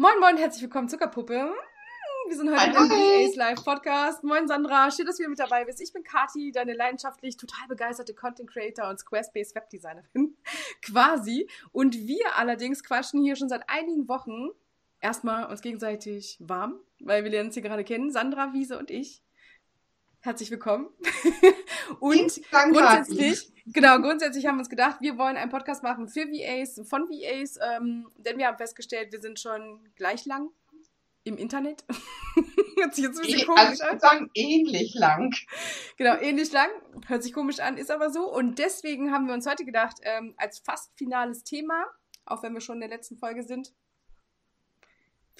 moin moin, herzlich willkommen, Zuckerpuppe. Wir sind heute im VAs Live Podcast. Moin Sandra, schön, dass du wieder mit dabei bist. Ich bin Kati, deine leidenschaftlich total begeisterte Content Creator und Squarespace Webdesignerin. Quasi. Und wir allerdings quatschen hier schon seit einigen Wochen erstmal uns gegenseitig warm, weil wir lernen uns hier gerade kennen. Sandra, Wiese und ich. Herzlich willkommen. und grundsätzlich, genau, grundsätzlich haben wir uns gedacht, wir wollen einen Podcast machen für VAs, von VAs, ähm, denn wir haben festgestellt, wir sind schon gleich lang im Internet. Hört sich jetzt ein bisschen e komisch also ich würde sagen, ähnlich lang. Genau, ähnlich lang. Hört sich komisch an, ist aber so. Und deswegen haben wir uns heute gedacht, ähm, als fast finales Thema, auch wenn wir schon in der letzten Folge sind,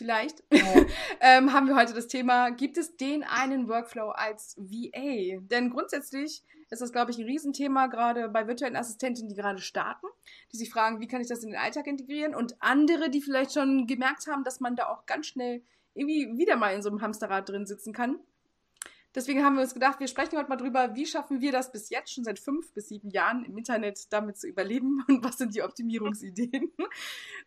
vielleicht, ja. ähm, haben wir heute das Thema, gibt es den einen Workflow als VA? Denn grundsätzlich ist das, glaube ich, ein Riesenthema, gerade bei virtuellen Assistenten, die gerade starten, die sich fragen, wie kann ich das in den Alltag integrieren? Und andere, die vielleicht schon gemerkt haben, dass man da auch ganz schnell irgendwie wieder mal in so einem Hamsterrad drin sitzen kann. Deswegen haben wir uns gedacht, wir sprechen heute mal drüber, wie schaffen wir das bis jetzt schon seit fünf bis sieben Jahren im Internet damit zu überleben und was sind die Optimierungsideen.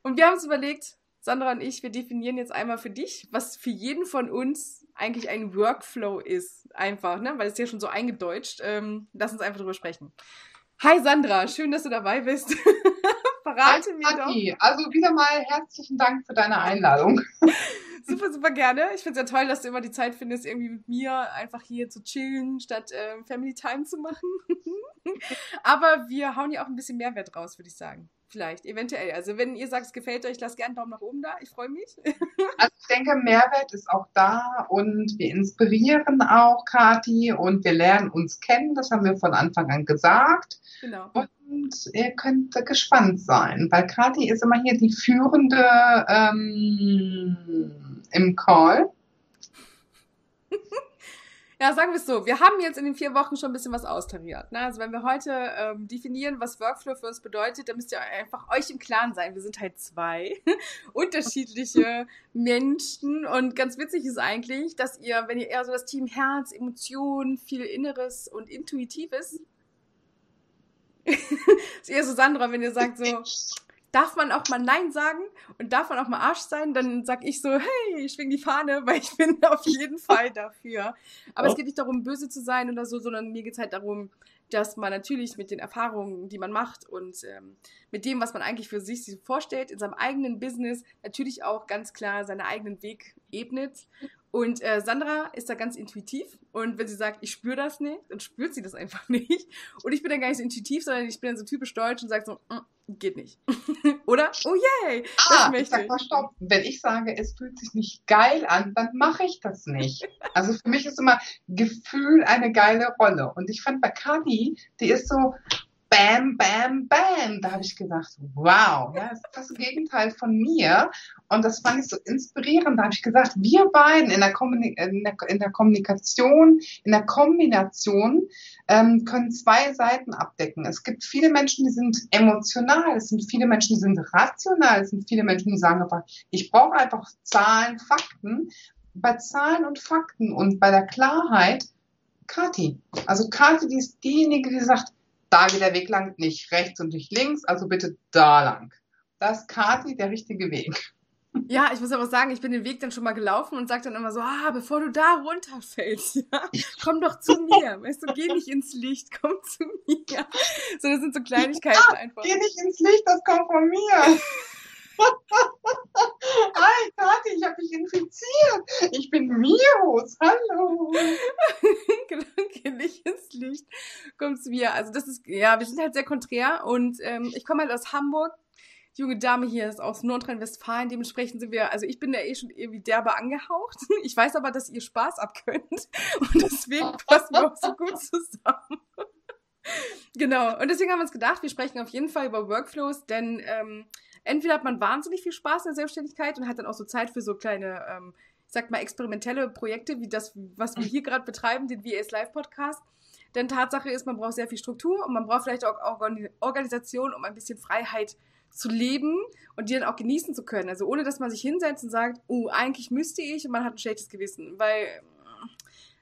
Und wir haben uns überlegt, Sandra und ich, wir definieren jetzt einmal für dich, was für jeden von uns eigentlich ein Workflow ist. Einfach, ne? Weil es ja schon so eingedeutscht. Ähm, lass uns einfach drüber sprechen. Hi Sandra, schön, dass du dabei bist. Verrate Hi, mir Aki. doch. Also wieder mal herzlichen Dank für deine Einladung. super, super gerne. Ich finde es ja toll, dass du immer die Zeit findest, irgendwie mit mir einfach hier zu chillen, statt äh, Family Time zu machen. Aber wir hauen ja auch ein bisschen Mehrwert raus, würde ich sagen. Vielleicht, eventuell. Also wenn ihr sagt, es gefällt euch, lasst gerne einen Daumen nach oben da. Ich freue mich. Also ich denke, Mehrwert ist auch da und wir inspirieren auch Kati und wir lernen uns kennen. Das haben wir von Anfang an gesagt. Genau. Und ihr könnt gespannt sein, weil Kati ist immer hier die führende ähm, im Call. Ja, sagen wir es so. Wir haben jetzt in den vier Wochen schon ein bisschen was austariert. Ne? Also wenn wir heute ähm, definieren, was Workflow für uns bedeutet, dann müsst ihr einfach euch im Klaren sein. Wir sind halt zwei unterschiedliche Menschen. Und ganz witzig ist eigentlich, dass ihr, wenn ihr eher so das Team Herz, Emotionen, viel Inneres und Intuitives, ist eher so Sandra, wenn ihr sagt so, darf man auch mal Nein sagen und darf man auch mal Arsch sein, dann sag ich so, hey, ich schwing die Fahne, weil ich bin auf jeden Fall dafür. Aber oh. es geht nicht darum, böse zu sein oder so, sondern mir geht es halt darum, dass man natürlich mit den Erfahrungen, die man macht und ähm, mit dem, was man eigentlich für sich vorstellt, in seinem eigenen Business natürlich auch ganz klar seinen eigenen Weg ebnet. Und äh, Sandra ist da ganz intuitiv. Und wenn sie sagt, ich spüre das nicht, dann spürt sie das einfach nicht. Und ich bin dann gar nicht so intuitiv, sondern ich bin dann so typisch deutsch und sage so, mm, geht nicht. Oder? Oh yay! Ah, ich sag mal stopp. Wenn ich sage, es fühlt sich nicht geil an, dann mache ich das nicht. Also für mich ist immer Gefühl eine geile Rolle. Und ich fand bei Kati, die ist so, bam, bam, bam. Da habe ich gedacht, wow, ja, das ist das Gegenteil von mir. Und das fand ich so inspirierend. Da habe ich gesagt, wir beiden in der, in der, in der Kommunikation, in der Kombination ähm, können zwei Seiten abdecken. Es gibt viele Menschen, die sind emotional, es sind viele Menschen, die sind rational, es sind viele Menschen, die sagen einfach, ich brauche einfach Zahlen, Fakten. Bei Zahlen und Fakten und bei der Klarheit, Kati. Also Kati, die ist diejenige, die sagt, da geht der Weg lang, nicht rechts und nicht links, also bitte da lang. Das ist Kati der richtige Weg. Ja, ich muss aber sagen, ich bin den Weg dann schon mal gelaufen und sage dann immer so, ah, bevor du da runterfällst, ja, komm doch zu mir. Weißt du, geh nicht ins Licht, komm zu mir. So, das sind so Kleinigkeiten ja, einfach. Geh nicht ins Licht, das kommt von mir. Hi, Kathi, ich habe mich infiziert. Ich bin Virus. Hallo. Gedanke nicht ins Licht. Kommst mir. Also das ist, ja, wir sind halt sehr konträr und ähm, ich komme halt aus Hamburg. Die junge Dame hier ist aus Nordrhein-Westfalen. Dementsprechend sind wir, also ich bin da eh schon irgendwie derbe angehaucht. Ich weiß aber, dass ihr Spaß abkönnt. Und deswegen passen wir auch so gut zusammen. genau. Und deswegen haben wir uns gedacht, wir sprechen auf jeden Fall über Workflows, denn ähm, entweder hat man wahnsinnig viel Spaß in der Selbstständigkeit und hat dann auch so Zeit für so kleine, ähm, ich sag mal, experimentelle Projekte, wie das, was wir hier gerade betreiben, den VAs Live Podcast. Denn Tatsache ist, man braucht sehr viel Struktur und man braucht vielleicht auch Organisation, um ein bisschen Freiheit zu leben und die dann auch genießen zu können. Also ohne, dass man sich hinsetzt und sagt, oh, eigentlich müsste ich und man hat ein schlechtes Gewissen. Weil,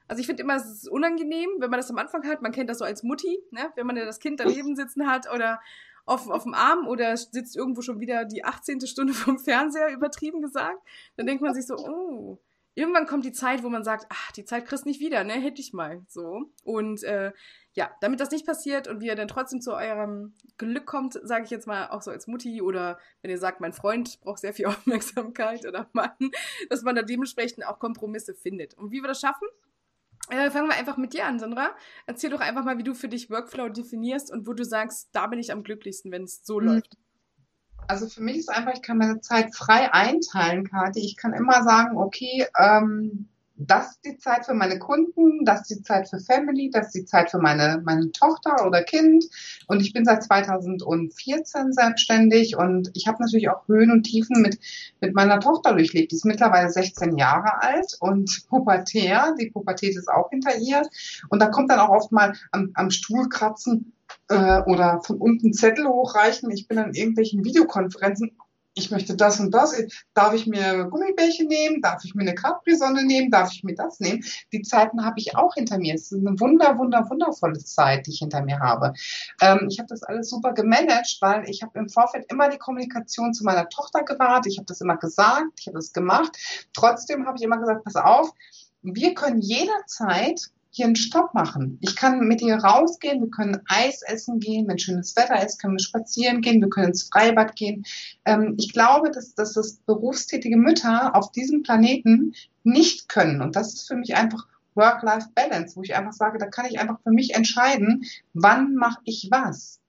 also ich finde immer, es ist unangenehm, wenn man das am Anfang hat. Man kennt das so als Mutti, ne? wenn man ja das Kind daneben sitzen hat oder auf, auf dem Arm oder sitzt irgendwo schon wieder die 18. Stunde vom Fernseher, übertrieben gesagt, dann denkt man sich so, oh, irgendwann kommt die Zeit, wo man sagt, ach, die Zeit kriegst nicht wieder, ne, hätte ich mal, so. Und äh, ja, damit das nicht passiert und wir dann trotzdem zu eurem Glück kommt, sage ich jetzt mal auch so als Mutti oder wenn ihr sagt, mein Freund braucht sehr viel Aufmerksamkeit oder Mann, dass man da dementsprechend auch Kompromisse findet. Und wie wir das schaffen, äh, fangen wir einfach mit dir an, Sandra. Erzähl doch einfach mal, wie du für dich Workflow definierst und wo du sagst, da bin ich am glücklichsten, wenn es so mhm. läuft. Also für mich ist einfach, ich kann meine Zeit frei einteilen, Kathi. Ich kann immer sagen, okay, ähm, das ist die Zeit für meine Kunden, das ist die Zeit für Family, das ist die Zeit für meine, meine Tochter oder Kind. Und ich bin seit 2014 selbstständig und ich habe natürlich auch Höhen und Tiefen mit, mit meiner Tochter durchlebt. Die ist mittlerweile 16 Jahre alt und pubertär. Die Pubertät ist auch hinter ihr. Und da kommt dann auch oft mal am, am Stuhl kratzen, äh, oder von unten Zettel hochreichen. Ich bin an irgendwelchen Videokonferenzen ich möchte das und das, darf ich mir Gummibärchen nehmen, darf ich mir eine Capri-Sonne nehmen, darf ich mir das nehmen? Die Zeiten habe ich auch hinter mir. Es ist eine wunder, wunder, wundervolle Zeit, die ich hinter mir habe. Ähm, ich habe das alles super gemanagt, weil ich habe im Vorfeld immer die Kommunikation zu meiner Tochter gewahrt. Ich habe das immer gesagt, ich habe das gemacht. Trotzdem habe ich immer gesagt, pass auf, wir können jederzeit hier einen Stopp machen. Ich kann mit ihr rausgehen, wir können Eis essen gehen, wenn schönes Wetter ist, können wir spazieren gehen, wir können ins Freibad gehen. Ähm, ich glaube, dass, dass das berufstätige Mütter auf diesem Planeten nicht können. Und das ist für mich einfach Work-Life-Balance, wo ich einfach sage, da kann ich einfach für mich entscheiden, wann mache ich was.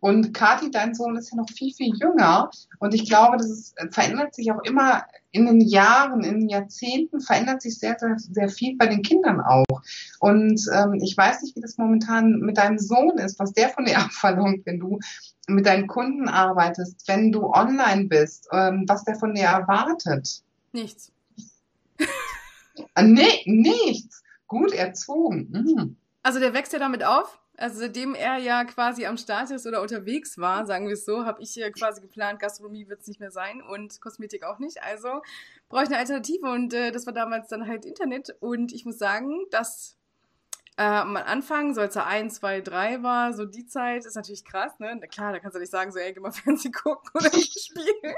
Und Kathi, dein Sohn ist ja noch viel, viel jünger. Und ich glaube, das ist, verändert sich auch immer in den Jahren, in den Jahrzehnten, verändert sich sehr, sehr, sehr viel bei den Kindern auch. Und ähm, ich weiß nicht, wie das momentan mit deinem Sohn ist, was der von dir abverlangt, wenn du mit deinen Kunden arbeitest, wenn du online bist, ähm, was der von dir erwartet. Nichts. Ah, nee, nichts. Gut erzogen. Mhm. Also der wächst ja damit auf also seitdem er ja quasi am Start ist oder unterwegs war, sagen wir es so, habe ich quasi geplant, Gastronomie wird es nicht mehr sein und Kosmetik auch nicht. Also brauche ich eine Alternative und äh, das war damals dann halt Internet. Und ich muss sagen, dass äh, am Anfang, so als er 1, 2, 3 war, so die Zeit, ist natürlich krass, ne? Klar, da kannst du nicht sagen, so, ey, geh mal Fernsehen gucken oder spielen.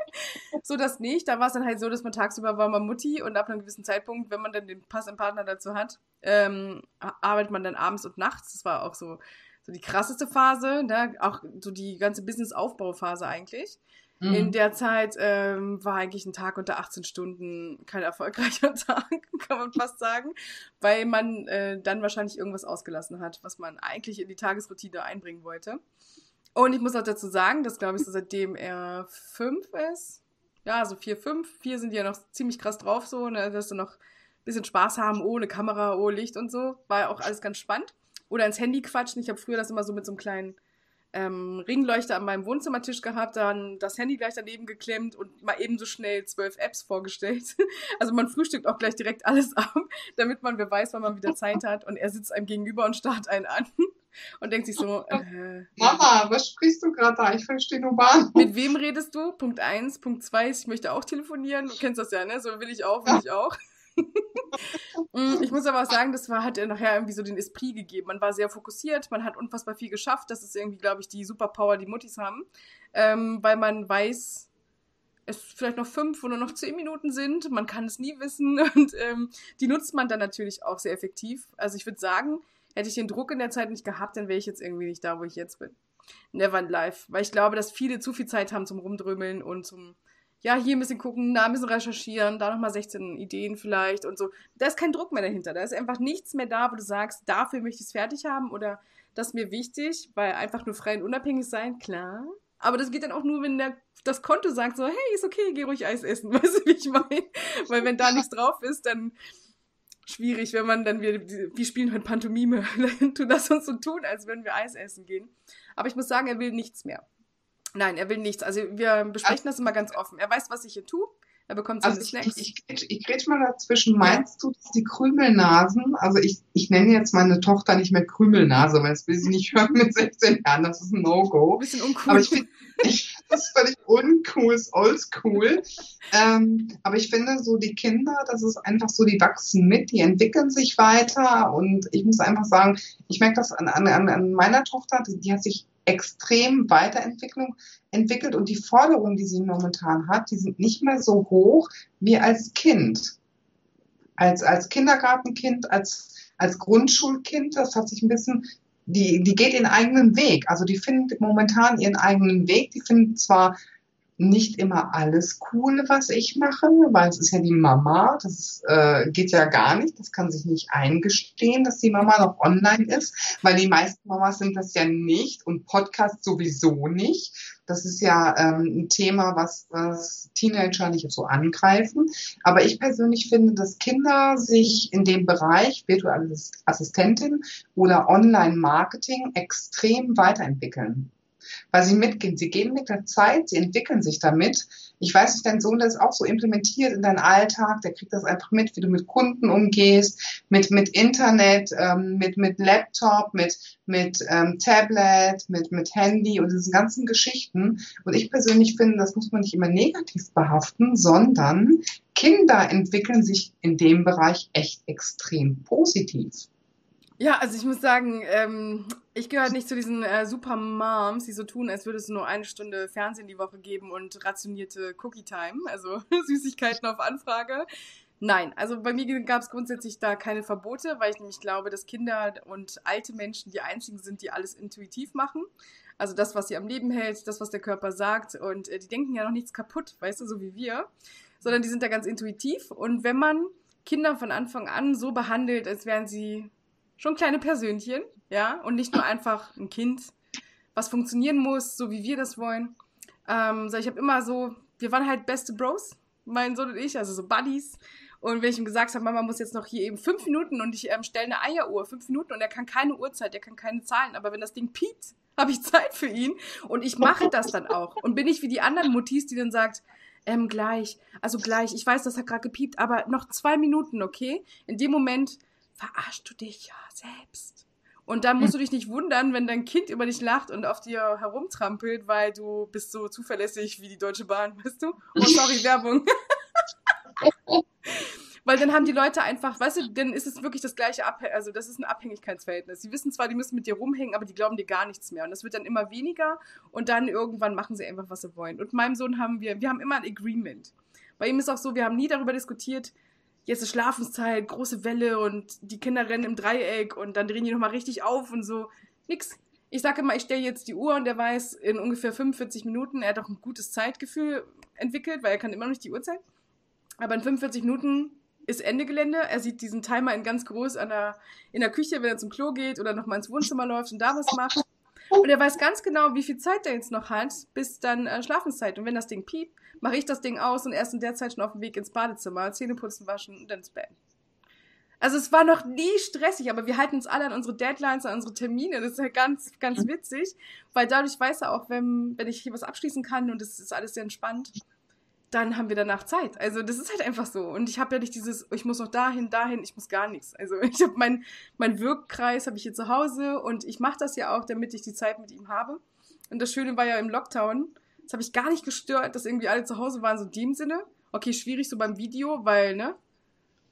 so das nicht. Da war es dann halt so, dass man tagsüber war man Mutti und ab einem gewissen Zeitpunkt, wenn man dann den Pass im Partner dazu hat, ähm, arbeitet man dann abends und nachts. Das war auch so, so die krasseste Phase, ne? Auch so die ganze Business-Aufbauphase eigentlich. Mhm. In der Zeit ähm, war eigentlich ein Tag unter 18 Stunden kein erfolgreicher Tag, kann man fast sagen, weil man äh, dann wahrscheinlich irgendwas ausgelassen hat, was man eigentlich in die Tagesroutine einbringen wollte. Und ich muss auch dazu sagen, dass, glaube ich, so seitdem er fünf ist, ja, so vier, fünf, vier sind ja noch ziemlich krass drauf, so, ne, dass sie noch ein bisschen Spaß haben, ohne Kamera, ohne Licht und so. War ja auch alles ganz spannend. Oder ins Handy quatschen. Ich habe früher das immer so mit so einem kleinen ähm, Ringleuchter an meinem Wohnzimmertisch gehabt, dann das Handy gleich daneben geklemmt und mal ebenso schnell zwölf Apps vorgestellt. Also man frühstückt auch gleich direkt alles ab, damit man wer weiß, wann man wieder Zeit hat. Und er sitzt einem gegenüber und starrt einen an und denkt sich so, äh, Mama, was sprichst du gerade da? Ich verstehe nur Bahn. Mit wem redest du? Punkt eins, Punkt zwei ich möchte auch telefonieren. Du kennst das ja, ne? So will ich auch, will ich auch. Mm, ich muss aber auch sagen, das war, hat er nachher irgendwie so den Esprit gegeben. Man war sehr fokussiert, man hat unfassbar viel geschafft. Das ist irgendwie, glaube ich, die Superpower, die Muttis haben. Ähm, weil man weiß, es vielleicht noch fünf oder noch zehn Minuten sind. Man kann es nie wissen. Und ähm, die nutzt man dann natürlich auch sehr effektiv. Also ich würde sagen, hätte ich den Druck in der Zeit nicht gehabt, dann wäre ich jetzt irgendwie nicht da, wo ich jetzt bin. never in life. Weil ich glaube, dass viele zu viel Zeit haben zum Rumdrömeln und zum, ja, hier ein bisschen gucken, da ein bisschen recherchieren, da nochmal 16 Ideen vielleicht und so. Da ist kein Druck mehr dahinter. Da ist einfach nichts mehr da, wo du sagst, dafür möchte ich es fertig haben oder das ist mir wichtig, weil einfach nur frei und unabhängig sein, klar. Aber das geht dann auch nur, wenn der, das Konto sagt so, hey, ist okay, geh ruhig Eis essen. Weißt du, wie ich meine? Weil wenn da nichts drauf ist, dann schwierig, wenn man dann, wir, wir spielen heute Pantomime, das uns so tun, als würden wir Eis essen gehen. Aber ich muss sagen, er will nichts mehr. Nein, er will nichts. Also wir besprechen das immer ganz offen. Er weiß, was ich hier tue. Er bekommt seine Also ich, Snacks. ich, ich, ich grätsch mal dazwischen. Meinst du, dass die Krümelnasen, also ich, ich nenne jetzt meine Tochter nicht mehr Krümelnase, weil das will sie nicht hören mit 16 Jahren, das ist ein Ein No-Go. bisschen uncool. Aber ich finde, ich, das ist völlig uncool, ist oldschool. Ähm, aber ich finde so die Kinder, das ist einfach so, die wachsen mit, die entwickeln sich weiter und ich muss einfach sagen, ich merke das an, an, an meiner Tochter, die, die hat sich extrem Weiterentwicklung entwickelt und die Forderungen, die sie momentan hat, die sind nicht mehr so hoch wie als Kind. Als, als Kindergartenkind, als, als Grundschulkind, das hat sich ein bisschen, die, die geht ihren eigenen Weg. Also die findet momentan ihren eigenen Weg. Die findet zwar nicht immer alles cool, was ich mache, weil es ist ja die Mama, das äh, geht ja gar nicht, das kann sich nicht eingestehen, dass die Mama noch online ist, weil die meisten Mamas sind das ja nicht und Podcast sowieso nicht. Das ist ja ähm, ein Thema, was, was Teenager nicht so angreifen. Aber ich persönlich finde, dass Kinder sich in dem Bereich virtuelle Assistentin oder Online-Marketing extrem weiterentwickeln weil sie mitgehen. Sie gehen mit der Zeit, sie entwickeln sich damit. Ich weiß nicht, dein Sohn das auch so implementiert in deinen Alltag, der kriegt das einfach mit, wie du mit Kunden umgehst, mit, mit Internet, ähm, mit, mit Laptop, mit, mit ähm, Tablet, mit, mit Handy und diesen ganzen Geschichten. Und ich persönlich finde, das muss man nicht immer negativ behaften, sondern Kinder entwickeln sich in dem Bereich echt extrem positiv. Ja, also ich muss sagen, ähm, ich gehöre nicht zu diesen äh, Super Moms, die so tun, als würde es nur eine Stunde Fernsehen die Woche geben und rationierte Cookie Time, also Süßigkeiten auf Anfrage. Nein, also bei mir gab es grundsätzlich da keine Verbote, weil ich nämlich glaube, dass Kinder und alte Menschen die einzigen sind, die alles intuitiv machen. Also das, was sie am Leben hält, das, was der Körper sagt. Und äh, die denken ja noch nichts kaputt, weißt du, so wie wir. Sondern die sind da ganz intuitiv. Und wenn man Kinder von Anfang an so behandelt, als wären sie schon kleine Persönchen, ja, und nicht nur einfach ein Kind, was funktionieren muss, so wie wir das wollen. Ähm, so, ich habe immer so, wir waren halt beste Bros, mein Sohn und ich, also so Buddies. Und wenn ich ihm gesagt habe, Mama muss jetzt noch hier eben fünf Minuten und ich ähm, stelle eine Eieruhr, fünf Minuten und er kann keine Uhrzeit, er kann keine Zahlen, aber wenn das Ding piept, habe ich Zeit für ihn und ich mache das dann auch. Und bin ich wie die anderen Muttis, die dann sagt, ähm, gleich, also gleich, ich weiß, das hat gerade gepiept, aber noch zwei Minuten, okay? In dem Moment verarschst du dich ja selbst. Und dann musst du dich nicht wundern, wenn dein Kind über dich lacht und auf dir herumtrampelt, weil du bist so zuverlässig wie die Deutsche Bahn, weißt du? Oh, sorry, Werbung. weil dann haben die Leute einfach, weißt du, dann ist es wirklich das gleiche, Abh also das ist ein Abhängigkeitsverhältnis. Sie wissen zwar, die müssen mit dir rumhängen, aber die glauben dir gar nichts mehr. Und das wird dann immer weniger und dann irgendwann machen sie einfach, was sie wollen. Und meinem Sohn haben wir, wir haben immer ein Agreement. Bei ihm ist auch so, wir haben nie darüber diskutiert, jetzt ist Schlafenszeit, große Welle und die Kinder rennen im Dreieck und dann drehen die nochmal richtig auf und so. Nix. Ich sage immer, ich stelle jetzt die Uhr und der weiß in ungefähr 45 Minuten, er hat auch ein gutes Zeitgefühl entwickelt, weil er kann immer noch nicht die Uhrzeit. Aber in 45 Minuten ist Ende Gelände. Er sieht diesen Timer in ganz groß an der, in der Küche, wenn er zum Klo geht oder nochmal ins Wohnzimmer läuft und da was macht. Und er weiß ganz genau, wie viel Zeit er jetzt noch hat, bis dann äh, Schlafenszeit. Und wenn das Ding piept, mache ich das Ding aus und er ist in der Zeit schon auf dem Weg ins Badezimmer, Zähne putzen, waschen und dann ins Bett. Also es war noch nie stressig, aber wir halten uns alle an unsere Deadlines, an unsere Termine. Das ist ja ganz, ganz witzig, weil dadurch weiß er auch, wenn, wenn ich hier was abschließen kann und es ist alles sehr entspannt, dann haben wir danach Zeit. Also das ist halt einfach so. Und ich habe ja nicht dieses, ich muss noch dahin, dahin, ich muss gar nichts. Also ich habe mein, mein Wirkkreis habe ich hier zu Hause und ich mache das ja auch, damit ich die Zeit mit ihm habe. Und das Schöne war ja im Lockdown, das habe ich gar nicht gestört, dass irgendwie alle zu Hause waren, so in dem Sinne. Okay, schwierig so beim Video, weil, ne?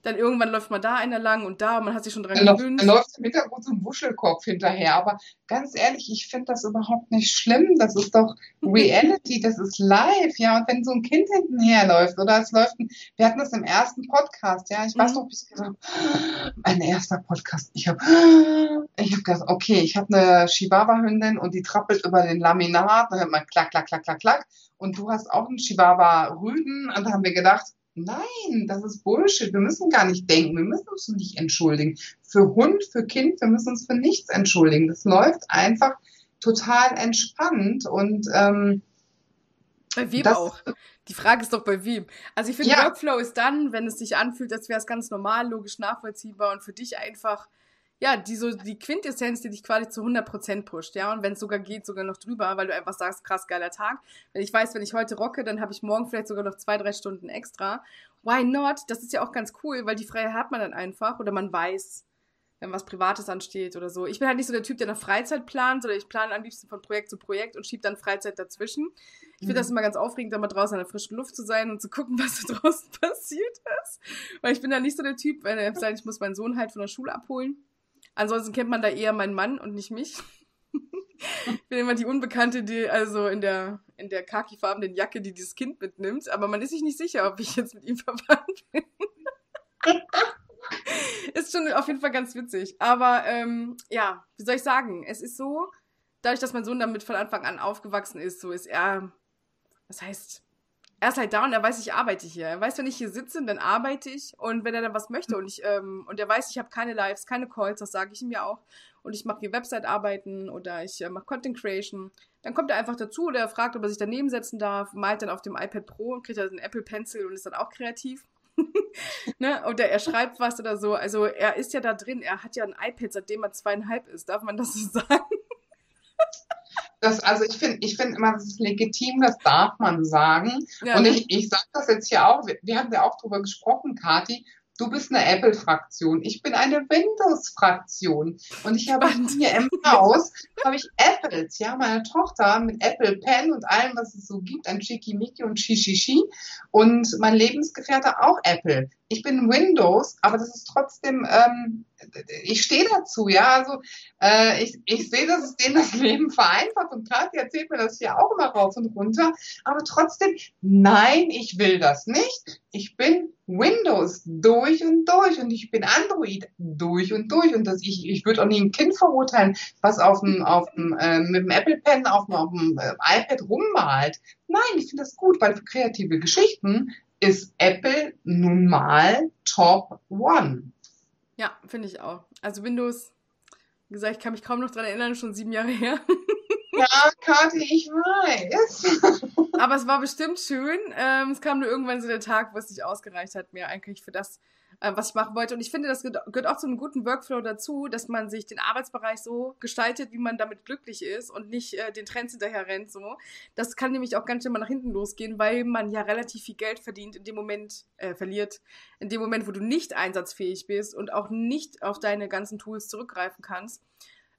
Dann irgendwann läuft man da einer lang und da, und man hat sich schon dran Dann, gewöhnt. dann läuft im Hintergrund so ein Wuschelkopf hinterher. Aber ganz ehrlich, ich finde das überhaupt nicht schlimm. Das ist doch Reality, das ist live, ja. Und wenn so ein Kind hintenherläuft oder es läuft ein, wir hatten das im ersten Podcast, ja. Ich weiß Mhm. noch, bis ich gesagt habe, mein erster Podcast. Ich habe ich hab gedacht, okay, ich habe eine Chihuahua-Hündin und die trappelt über den Laminat, dann hört man klack, klack, klack, klack, klack. Und du hast auch einen Chihuahua-Rüden. Und da haben wir gedacht, Nein, das ist Bullshit. Wir müssen gar nicht denken. Wir müssen uns nicht entschuldigen. Für Hund, für Kind, wir müssen uns für nichts entschuldigen. Das läuft einfach total entspannt und ähm, Bei wem das, auch? Die Frage ist doch bei wem. Also ich finde, Ja. Workflow ist dann, wenn es sich anfühlt, als wäre es ganz normal, logisch nachvollziehbar und für dich einfach, ja, die so die Quintessenz, die dich quasi zu 100% pusht, ja, und wenn es sogar geht, sogar noch drüber, weil du einfach sagst, krass geiler Tag. Wenn ich weiß, wenn ich heute rocke, dann habe ich morgen vielleicht sogar noch zwei, drei Stunden extra. Why not? Das ist ja auch ganz cool, weil die Freiheit hat man dann einfach oder man weiß, wenn was Privates ansteht oder so. Ich bin halt nicht so der Typ, der nach Freizeit plant, sondern ich plane am liebsten von Projekt zu Projekt und schiebe dann Freizeit dazwischen. Ich finde das immer ganz aufregend, da mal draußen in der frischen Luft zu sein und zu gucken, was da draußen passiert ist. Weil ich bin da nicht so der Typ, wenn er sagt, ich muss meinen Sohn halt von der Schule abholen. Ansonsten kennt man da eher meinen Mann und nicht mich. Ich bin immer die Unbekannte, die also in der, in der khakifarbenen Jacke, die dieses Kind mitnimmt. Aber man ist sich nicht sicher, ob ich jetzt mit ihm verwandt bin. ist schon auf jeden Fall ganz witzig. Aber ähm, ja, wie soll ich sagen? Es ist so, dadurch, dass mein Sohn damit von Anfang an aufgewachsen ist, so ist er, das heißt, er ist halt da und er weiß, ich arbeite hier. Er weiß, wenn ich hier sitze, dann arbeite ich und wenn er dann was möchte und ich ähm, und er weiß, ich habe keine Lives, keine Calls, das sage ich ihm ja auch und ich mache hier Website-Arbeiten oder ich äh, mache Content Creation, dann kommt er einfach dazu oder er fragt, ob er sich daneben setzen darf, malt dann auf dem iPad Pro und kriegt dann einen Apple Pencil und ist dann auch kreativ. ne? Oder er schreibt was oder so. Also er ist ja da drin, er hat ja ein iPad, seitdem er zweieinhalb ist. Darf man das so sagen? Das, also ich finde, ich finde immer, das ist legitim, das darf man sagen. Ja, Und ich, ich sage das jetzt hier auch, wir, wir haben ja auch drüber gesprochen, Kathi, du bist eine Apple-Fraktion, ich bin eine Windows-Fraktion. Und ich habe hier im Haus, habe ich Apples, ja, meine Tochter mit Apple Pen und allem, was es so gibt, an Schickimicki und Shishishi. Und mein Lebensgefährte auch Apple. Ich bin Windows, aber das ist trotzdem, ähm, ich stehe dazu, ja, also äh, ich, ich sehe, dass es denen das Leben vereinfacht und Kathi erzählt mir das hier auch immer rauf und runter, aber trotzdem, nein, ich will das nicht. Ich bin Windows durch und durch und ich bin Android durch und durch und das, ich, ich würde auch nie ein Kind verurteilen, was auf dem, auf dem, äh, mit dem Apple Pen auf dem, auf dem äh, iPad rummalt. Nein, ich finde das gut, weil für kreative Geschichten ist Apple nun mal Top One. Ja, finde ich auch. Also Windows, wie gesagt, ich kann mich kaum noch dran erinnern, schon sieben Jahre her. Ja, Kathi, ich weiß. Aber es war bestimmt schön. Ähm, es kam nur irgendwann so der Tag, wo es nicht ausgereicht hat, mir eigentlich für das, äh, was ich machen wollte. Und ich finde, das gehört auch zu einem guten Workflow dazu, dass man sich den Arbeitsbereich so gestaltet, wie man damit glücklich ist und nicht äh, den Trends hinterher rennt. So. Das kann nämlich auch ganz schnell mal nach hinten losgehen, weil man ja relativ viel Geld verdient in dem Moment, äh, verliert, in dem Moment, wo du nicht einsatzfähig bist und auch nicht auf deine ganzen Tools zurückgreifen kannst.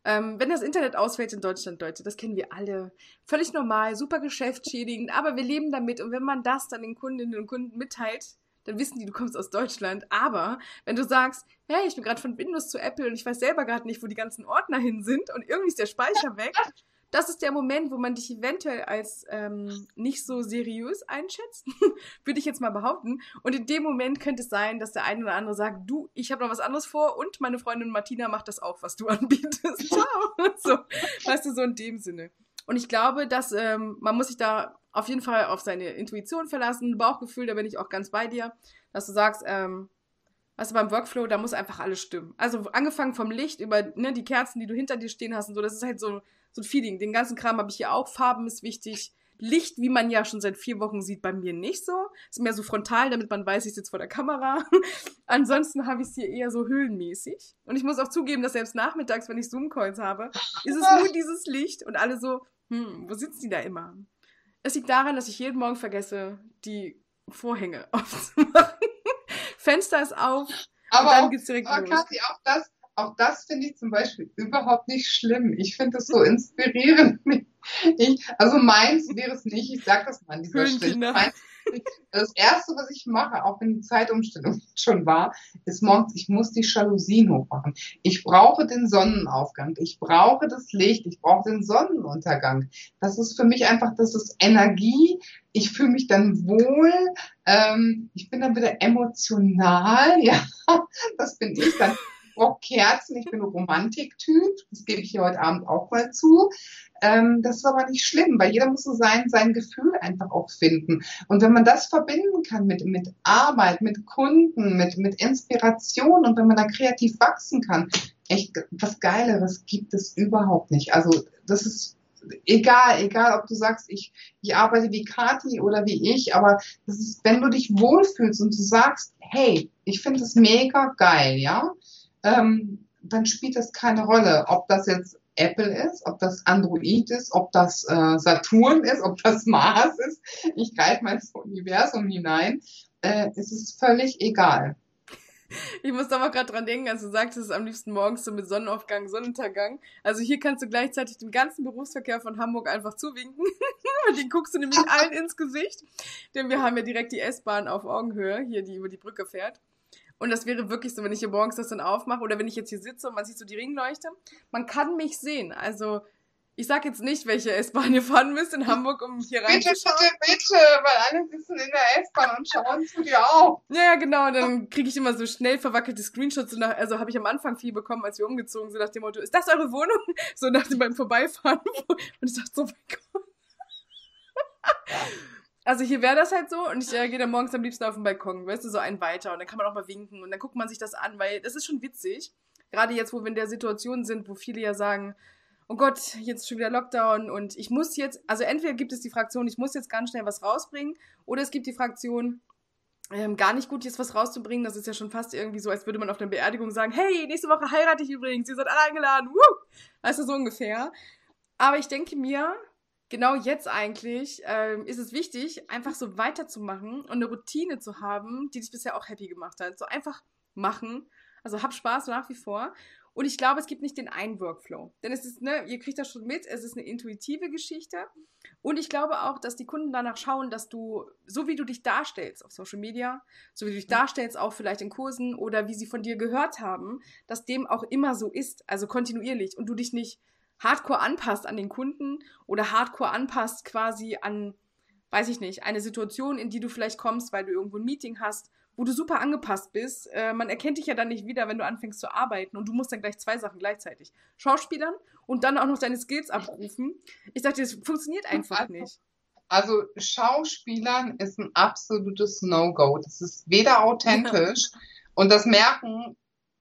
Ähm, wenn das Internet ausfällt in Deutschland, Leute, das kennen wir alle. Völlig normal, super geschäftsschädigend, aber wir leben damit. Und wenn man das dann den Kundinnen und Kunden mitteilt, dann wissen die, du kommst aus Deutschland. Aber wenn du sagst, hey, ich bin gerade von Windows zu Apple und ich weiß selber gerade nicht, wo die ganzen Ordner hin sind und irgendwie ist der Speicher weg, das ist der Moment, wo man dich eventuell als ähm, nicht so seriös einschätzt, würde ich jetzt mal behaupten. Und in dem Moment könnte es sein, dass der eine oder andere sagt, du, ich habe noch was anderes vor und meine Freundin Martina macht das auch, was du anbietest. Ciao. so, weißt du, so in dem Sinne. Und ich glaube, dass ähm, man muss sich da auf jeden Fall auf seine Intuition verlassen, Bauchgefühl, da bin ich auch ganz bei dir, dass du sagst, ähm, du, beim Workflow, da muss einfach alles stimmen. Also angefangen vom Licht über ne, die Kerzen, die du hinter dir stehen hast und so, das ist halt so, so ein Feeling. Den ganzen Kram habe ich hier auch. Farben ist wichtig. Licht, wie man ja schon seit vier Wochen sieht, bei mir nicht so. Ist mehr so frontal, damit man weiß, ich sitze vor der Kamera. Ansonsten habe ich es hier eher so höhlenmäßig. Und ich muss auch zugeben, dass selbst nachmittags, wenn ich Zoom-Calls habe, ist es nur dieses Licht und alle so, hm, wo sitzt die da immer? Es liegt daran, dass ich jeden Morgen vergesse, die Vorhänge aufzumachen. Fenster ist auf und Aber dann auch, geht's direkt aber los. Kathi, auch das, auch das finde ich zum Beispiel überhaupt nicht schlimm. Ich finde es so inspirierend, Ich, also meins wäre es nicht, ich sag das mal an dieser Stelle. Das erste, was ich mache, auch wenn die Zeitumstellung schon war, ist morgens, ich muss die Jalousien hochmachen. Ich brauche den Sonnenaufgang. Ich brauche das Licht. Ich brauche den Sonnenuntergang. Das ist für mich einfach, das ist Energie. Ich fühle mich dann wohl. Ähm, ich bin dann wieder emotional. Ja, das bin ich dann. Ich brauche Kerzen. Ich bin ein Romantiktyp. Das gebe ich hier heute Abend auch mal zu. Ähm, das ist aber nicht schlimm, weil jeder muss so sein, sein Gefühl einfach auch finden. Und wenn man das verbinden kann mit, mit Arbeit, mit Kunden, mit, mit Inspiration und wenn man da kreativ wachsen kann, echt was Geileres gibt es überhaupt nicht. Also das ist egal, egal ob du sagst, ich, ich arbeite wie Kati oder wie ich, aber das ist, wenn du dich wohlfühlst und du sagst, hey, ich finde es mega geil, ja, ähm, dann spielt das keine Rolle, ob das jetzt Apple ist, ob das Android ist, ob das äh, Saturn ist, ob das Mars ist. Ich greife mal ins Universum hinein. Äh, es ist völlig egal. Ich muss aber gerade dran denken, als du sagst, es ist am liebsten morgens so mit Sonnenaufgang, Sonnenuntergang. Also hier kannst du gleichzeitig dem ganzen Berufsverkehr von Hamburg einfach zuwinken. Und den guckst du nämlich allen ins Gesicht. Denn wir haben ja direkt die S-Bahn auf Augenhöhe, hier, die über die Brücke fährt. Und das wäre wirklich so, wenn ich hier morgens das dann aufmache oder wenn ich jetzt hier sitze und man sieht so die Ringleuchte. Man kann mich sehen. Also ich sag jetzt nicht, welche S-Bahn ihr fahren müsst in Hamburg, um hier reinzuschauen. Bitte, bitte, bitte, weil alle sitzen in der S-Bahn und schauen zu dir auf. Ja, genau. Und dann kriege ich immer so schnell verwackelte Screenshots. Nach, also habe ich am Anfang viel bekommen, als wir umgezogen sind, nach dem Motto, ist das eure Wohnung? So nach dem beim Vorbeifahren. Und ich dachte so, mein Gott. Also hier wäre das halt so und ich äh, gehe dann morgens am liebsten auf den Balkon, weißt du, so einen weiter und dann kann man auch mal winken und dann guckt man sich das an, weil das ist schon witzig. Gerade jetzt, wo wir in der Situation sind, wo viele ja sagen, oh Gott, jetzt schon wieder Lockdown und ich muss jetzt, also entweder gibt es die Fraktion, ich muss jetzt ganz schnell was rausbringen oder es gibt die Fraktion, ähm, gar nicht gut, jetzt was rauszubringen. Das ist ja schon fast irgendwie so, als würde man auf einer Beerdigung sagen, hey, nächste Woche heirate ich übrigens, ihr seid alle eingeladen, Woo! Also so ungefähr. Aber ich denke mir, genau jetzt eigentlich ähm, ist es wichtig, einfach so weiterzumachen und eine Routine zu haben, die dich bisher auch happy gemacht hat. So einfach machen. Also hab Spaß nach wie vor. Und ich glaube, es gibt nicht den einen Workflow. Denn es ist, ne, ihr kriegt das schon mit, es ist eine intuitive Geschichte. Und ich glaube auch, dass die Kunden danach schauen, dass du, so wie du dich darstellst auf Social Media, so wie du dich darstellst, auch vielleicht in Kursen oder wie sie von dir gehört haben, dass dem auch immer so ist, also kontinuierlich und du dich nicht hardcore anpasst an den Kunden oder hardcore anpasst quasi an, weiß ich nicht, eine Situation, in die du vielleicht kommst, weil du irgendwo ein Meeting hast, wo du super angepasst bist. Äh, man erkennt dich ja dann nicht wieder, wenn du anfängst zu arbeiten und du musst dann gleich zwei Sachen gleichzeitig. Schauspielern und dann auch noch deine Skills abrufen. Ich dachte, das funktioniert einfach also, nicht. Also Schauspielern ist ein absolutes No-Go. Das ist weder authentisch und das merken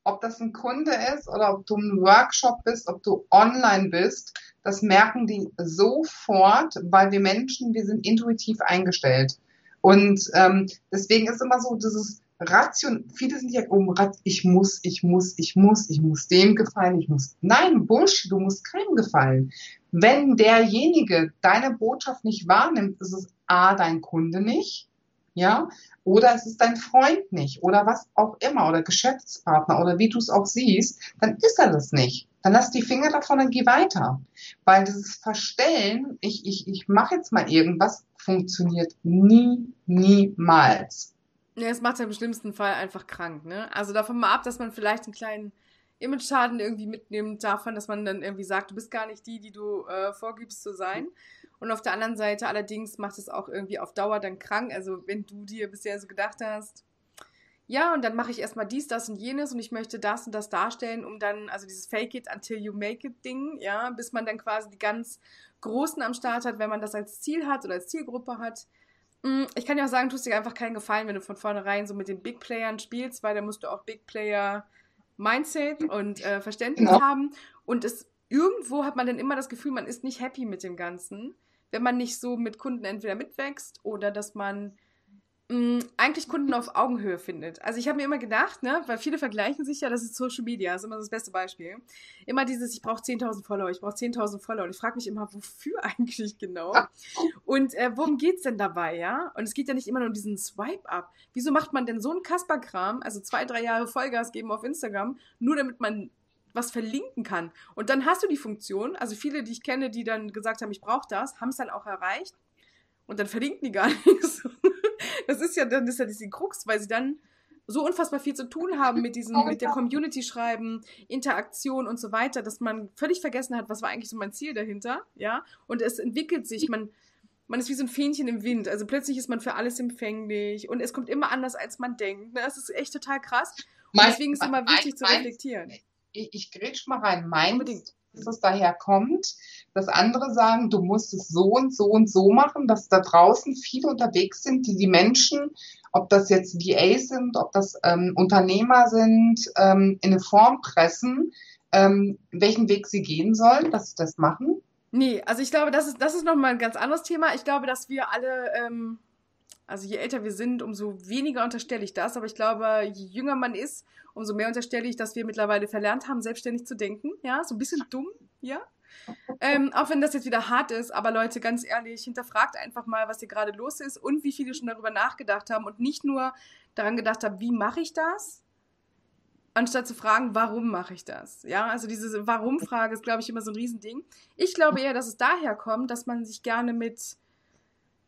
ob das ein Kunde ist oder ob du ein Workshop bist, ob du online bist, das merken die sofort, weil wir Menschen, wir sind intuitiv eingestellt. Und ähm, deswegen ist immer so dieses Ration, viele sind ja um, ich muss, ich muss, ich muss, ich muss dem gefallen, ich muss. Nein, Bullshit, du musst keinem gefallen. Wenn derjenige deine Botschaft nicht wahrnimmt, ist es A, dein Kunde nicht, ja, oder es ist dein Freund nicht oder was auch immer oder Geschäftspartner oder wie du es auch siehst, dann ist er das nicht. Dann lass die Finger davon und geh weiter. Weil dieses Verstellen, ich, ich, ich mache jetzt mal irgendwas, funktioniert nie, niemals. Ja, es macht ja im schlimmsten Fall einfach krank, ne? Also davon mal ab, dass man vielleicht einen kleinen Image-Schaden irgendwie mitnimmt davon, dass man dann irgendwie sagt, du bist gar nicht die, die du äh, vorgibst zu sein. Und auf der anderen Seite allerdings macht es auch irgendwie auf Dauer dann krank. Also wenn du dir bisher so gedacht hast, ja, und dann mache ich erstmal dies, das und jenes und ich möchte das und das darstellen, um dann, also dieses Fake it until you make it Ding, ja, bis man dann quasi die ganz Großen am Start hat, wenn man das als Ziel hat oder als Zielgruppe hat. Mm, ich kann ja auch sagen, tust dir einfach keinen Gefallen, wenn du von vornherein so mit den Big Playern spielst, weil da musst du auch Big Player Mindset und äh, Verständnis ja. haben. Und es irgendwo hat man dann immer das Gefühl, man ist nicht happy mit dem Ganzen wenn man nicht so mit Kunden entweder mitwächst oder dass man mh, mm, eigentlich Kunden auf Augenhöhe findet. Also ich habe mir immer gedacht, ne, weil viele vergleichen sich ja, das ist Social Media, das ist immer das beste Beispiel. Immer dieses, ich brauche 10.000 Follower, ich brauche 10.000 Follower. Und ich frage mich immer, wofür eigentlich genau? Und äh, worum geht's denn dabei, ja? Und es geht ja nicht immer nur um diesen Swipe-Up. Wieso macht man denn so einen Kasperkram, also zwei, drei Jahre Vollgas geben auf Instagram, nur damit man was verlinken kann. Und dann hast du die Funktion, also viele, die ich kenne, die dann gesagt haben, ich brauche das, haben es dann auch erreicht. Und dann verlinken die gar nichts. Das ist ja, dann ist ja diese Krux, weil sie dann so unfassbar viel zu tun haben mit diesem, mit der Community schreiben, Interaktion und so weiter, dass man völlig vergessen hat, was war eigentlich so mein Ziel dahinter, ja. Und es entwickelt sich, man, man ist wie so ein Fähnchen im Wind. Also plötzlich ist man für alles empfänglich und es kommt immer anders, als man denkt. Das ist echt total krass. Und deswegen ist es immer wichtig zu reflektieren. Ich, ich grätsch mal rein. Meinst dass es daher kommt, dass andere sagen, du musst es so und so und so machen, dass da draußen viele unterwegs sind, die die Menschen ob das jetzt VAs sind, ob das ähm, Unternehmer sind, ähm, in eine Form pressen, ähm, welchen Weg sie gehen sollen, dass sie das machen? Nee, also ich glaube, das ist, das ist nochmal ein ganz anderes Thema. Ich glaube, dass wir alle, ähm, also je älter wir sind, umso weniger unterstelle ich das. Aber ich glaube, je jünger man ist, umso mehr unterstelle ich, dass wir mittlerweile verlernt haben, selbstständig zu denken. Ja, so ein bisschen dumm, ja. Ähm, auch wenn das jetzt wieder hart ist, aber Leute, ganz ehrlich, hinterfragt einfach mal, was hier gerade los ist und wie viele schon darüber nachgedacht haben und nicht nur daran gedacht haben, wie mache ich das, anstatt zu fragen, warum mache ich das? Ja, also diese Warum-Frage ist, glaube ich, immer so ein Riesending. Ich glaube eher, dass es daher kommt, dass man sich gerne mit,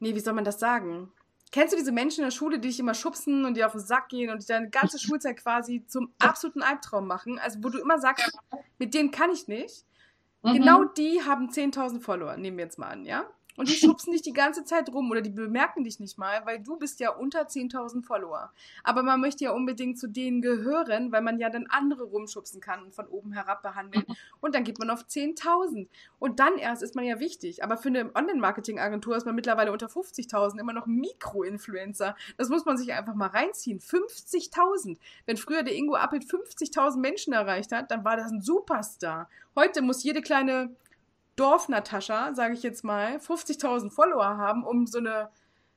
nee, wie soll man das sagen? Kennst du diese Menschen in der Schule, die dich immer schubsen und dir auf den Sack gehen und deine ganze Schulzeit quasi zum absoluten Albtraum machen? Also, wo du immer sagst, mit denen kann ich nicht. Genau mhm. Genau die haben 10.000 Follower, nehmen wir jetzt mal an, ja? Und die schubsen dich die ganze Zeit rum oder die bemerken dich nicht mal, weil du bist ja unter 10.000 Follower. Aber man möchte ja unbedingt zu denen gehören, weil man ja dann andere rumschubsen kann und von oben herab behandeln. Und dann geht man auf 10.000. Und dann erst ist man ja wichtig. Aber für eine Online-Marketing-Agentur ist man mittlerweile unter 50.000 immer noch Mikro-Influencer. Das muss man sich einfach mal reinziehen. 50.000. Wenn früher der Ingo Appelt 50.000 Menschen erreicht hat, dann war das ein Superstar. Heute muss jede kleine Dorf-Natascha, sage ich jetzt mal, 50.000 Follower haben, um so eine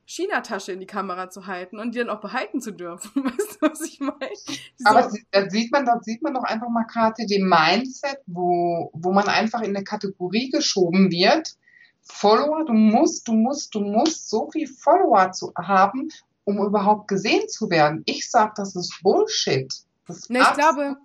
China-Tasche in die Kamera zu halten und die dann auch behalten zu dürfen. Weißt du, was ich meine? So. Aber da sieht man, da sieht man doch einfach mal Karte dem Mindset, wo, wo man einfach in eine Kategorie geschoben wird. Follower, du musst, du musst, du musst so viel Follower zu haben, um überhaupt gesehen zu werden. Ich sag, das ist Bullshit. Das ist ne, ich glaube,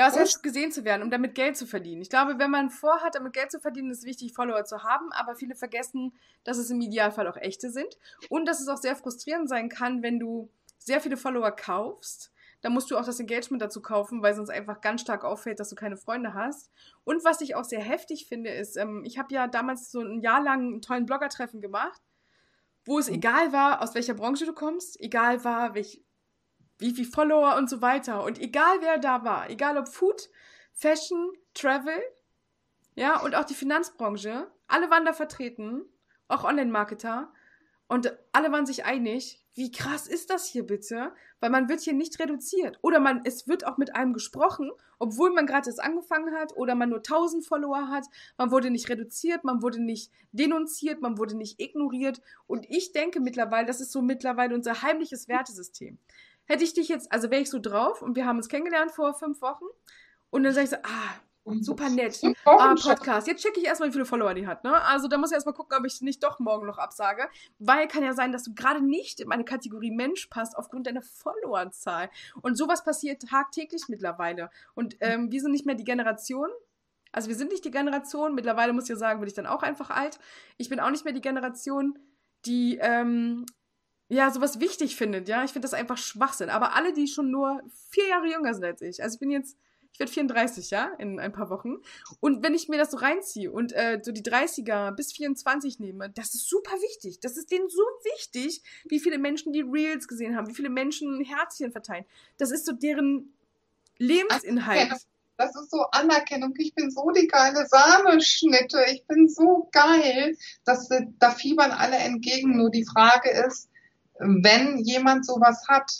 ja, was heißt gesehen zu werden, um damit Geld zu verdienen? Ich glaube, wenn man vorhat, damit Geld zu verdienen, ist es wichtig, Follower zu haben, aber viele vergessen, dass es im Idealfall auch echte sind und dass es auch sehr frustrierend sein kann, wenn du sehr viele Follower kaufst. Dann musst du auch das Engagement dazu kaufen, weil sonst einfach ganz stark auffällt, dass du keine Freunde hast. Und was ich auch sehr heftig finde, ist, ähm, ich habe ja damals so ein Jahr lang einen tollen Blogger-Treffen gemacht, wo es egal war, aus welcher Branche du kommst, egal war, welch, wie viel Follower und so weiter. Und egal wer da war, egal ob Food, Fashion, Travel, ja, und auch die Finanzbranche, alle waren da vertreten, auch Online-Marketer. Und alle waren sich einig, wie krass ist das hier bitte? Weil man wird hier nicht reduziert. Oder man, es wird auch mit einem gesprochen, obwohl man gerade erst angefangen hat oder man nur 1000 Follower hat. Man wurde nicht reduziert, man wurde nicht denunziert, man wurde nicht ignoriert. Und ich denke mittlerweile, das ist so mittlerweile unser heimliches Wertesystem hätte ich dich jetzt, also wäre ich so drauf und wir haben uns kennengelernt vor fünf Wochen und dann sage ich so, ah, super nett, ah, Podcast. Jetzt checke ich erstmal, wie viele Follower die hat, ne? Also da muss ich erstmal gucken, ob ich nicht doch morgen noch absage, weil kann ja sein, dass du gerade nicht in meine Kategorie Mensch passt aufgrund deiner Followerzahl. Und sowas passiert tagtäglich mittlerweile. Und ähm, wir sind nicht mehr die Generation, also wir sind nicht die Generation, mittlerweile muss ich ja sagen, bin ich dann auch einfach alt. Ich bin auch nicht mehr die Generation, die ähm, ja, sowas wichtig findet, ja. Ich finde das einfach Schwachsinn. Aber alle, die schon nur vier Jahre jünger sind als ich, also ich bin jetzt, ich werde 34, ja, in ein paar Wochen. Und wenn ich mir das so reinziehe und äh, so die 30er bis 24 nehme, das ist super wichtig. Das ist denen so wichtig, wie viele Menschen die Reels gesehen haben, wie viele Menschen Herzchen verteilen. Das ist so deren Lebensinhalt. Das ist so Anerkennung. Ich bin so die geile Sahneschnitte. Ich bin so geil. dass da fiebern alle entgegen. Nur die Frage ist, wenn jemand sowas hat,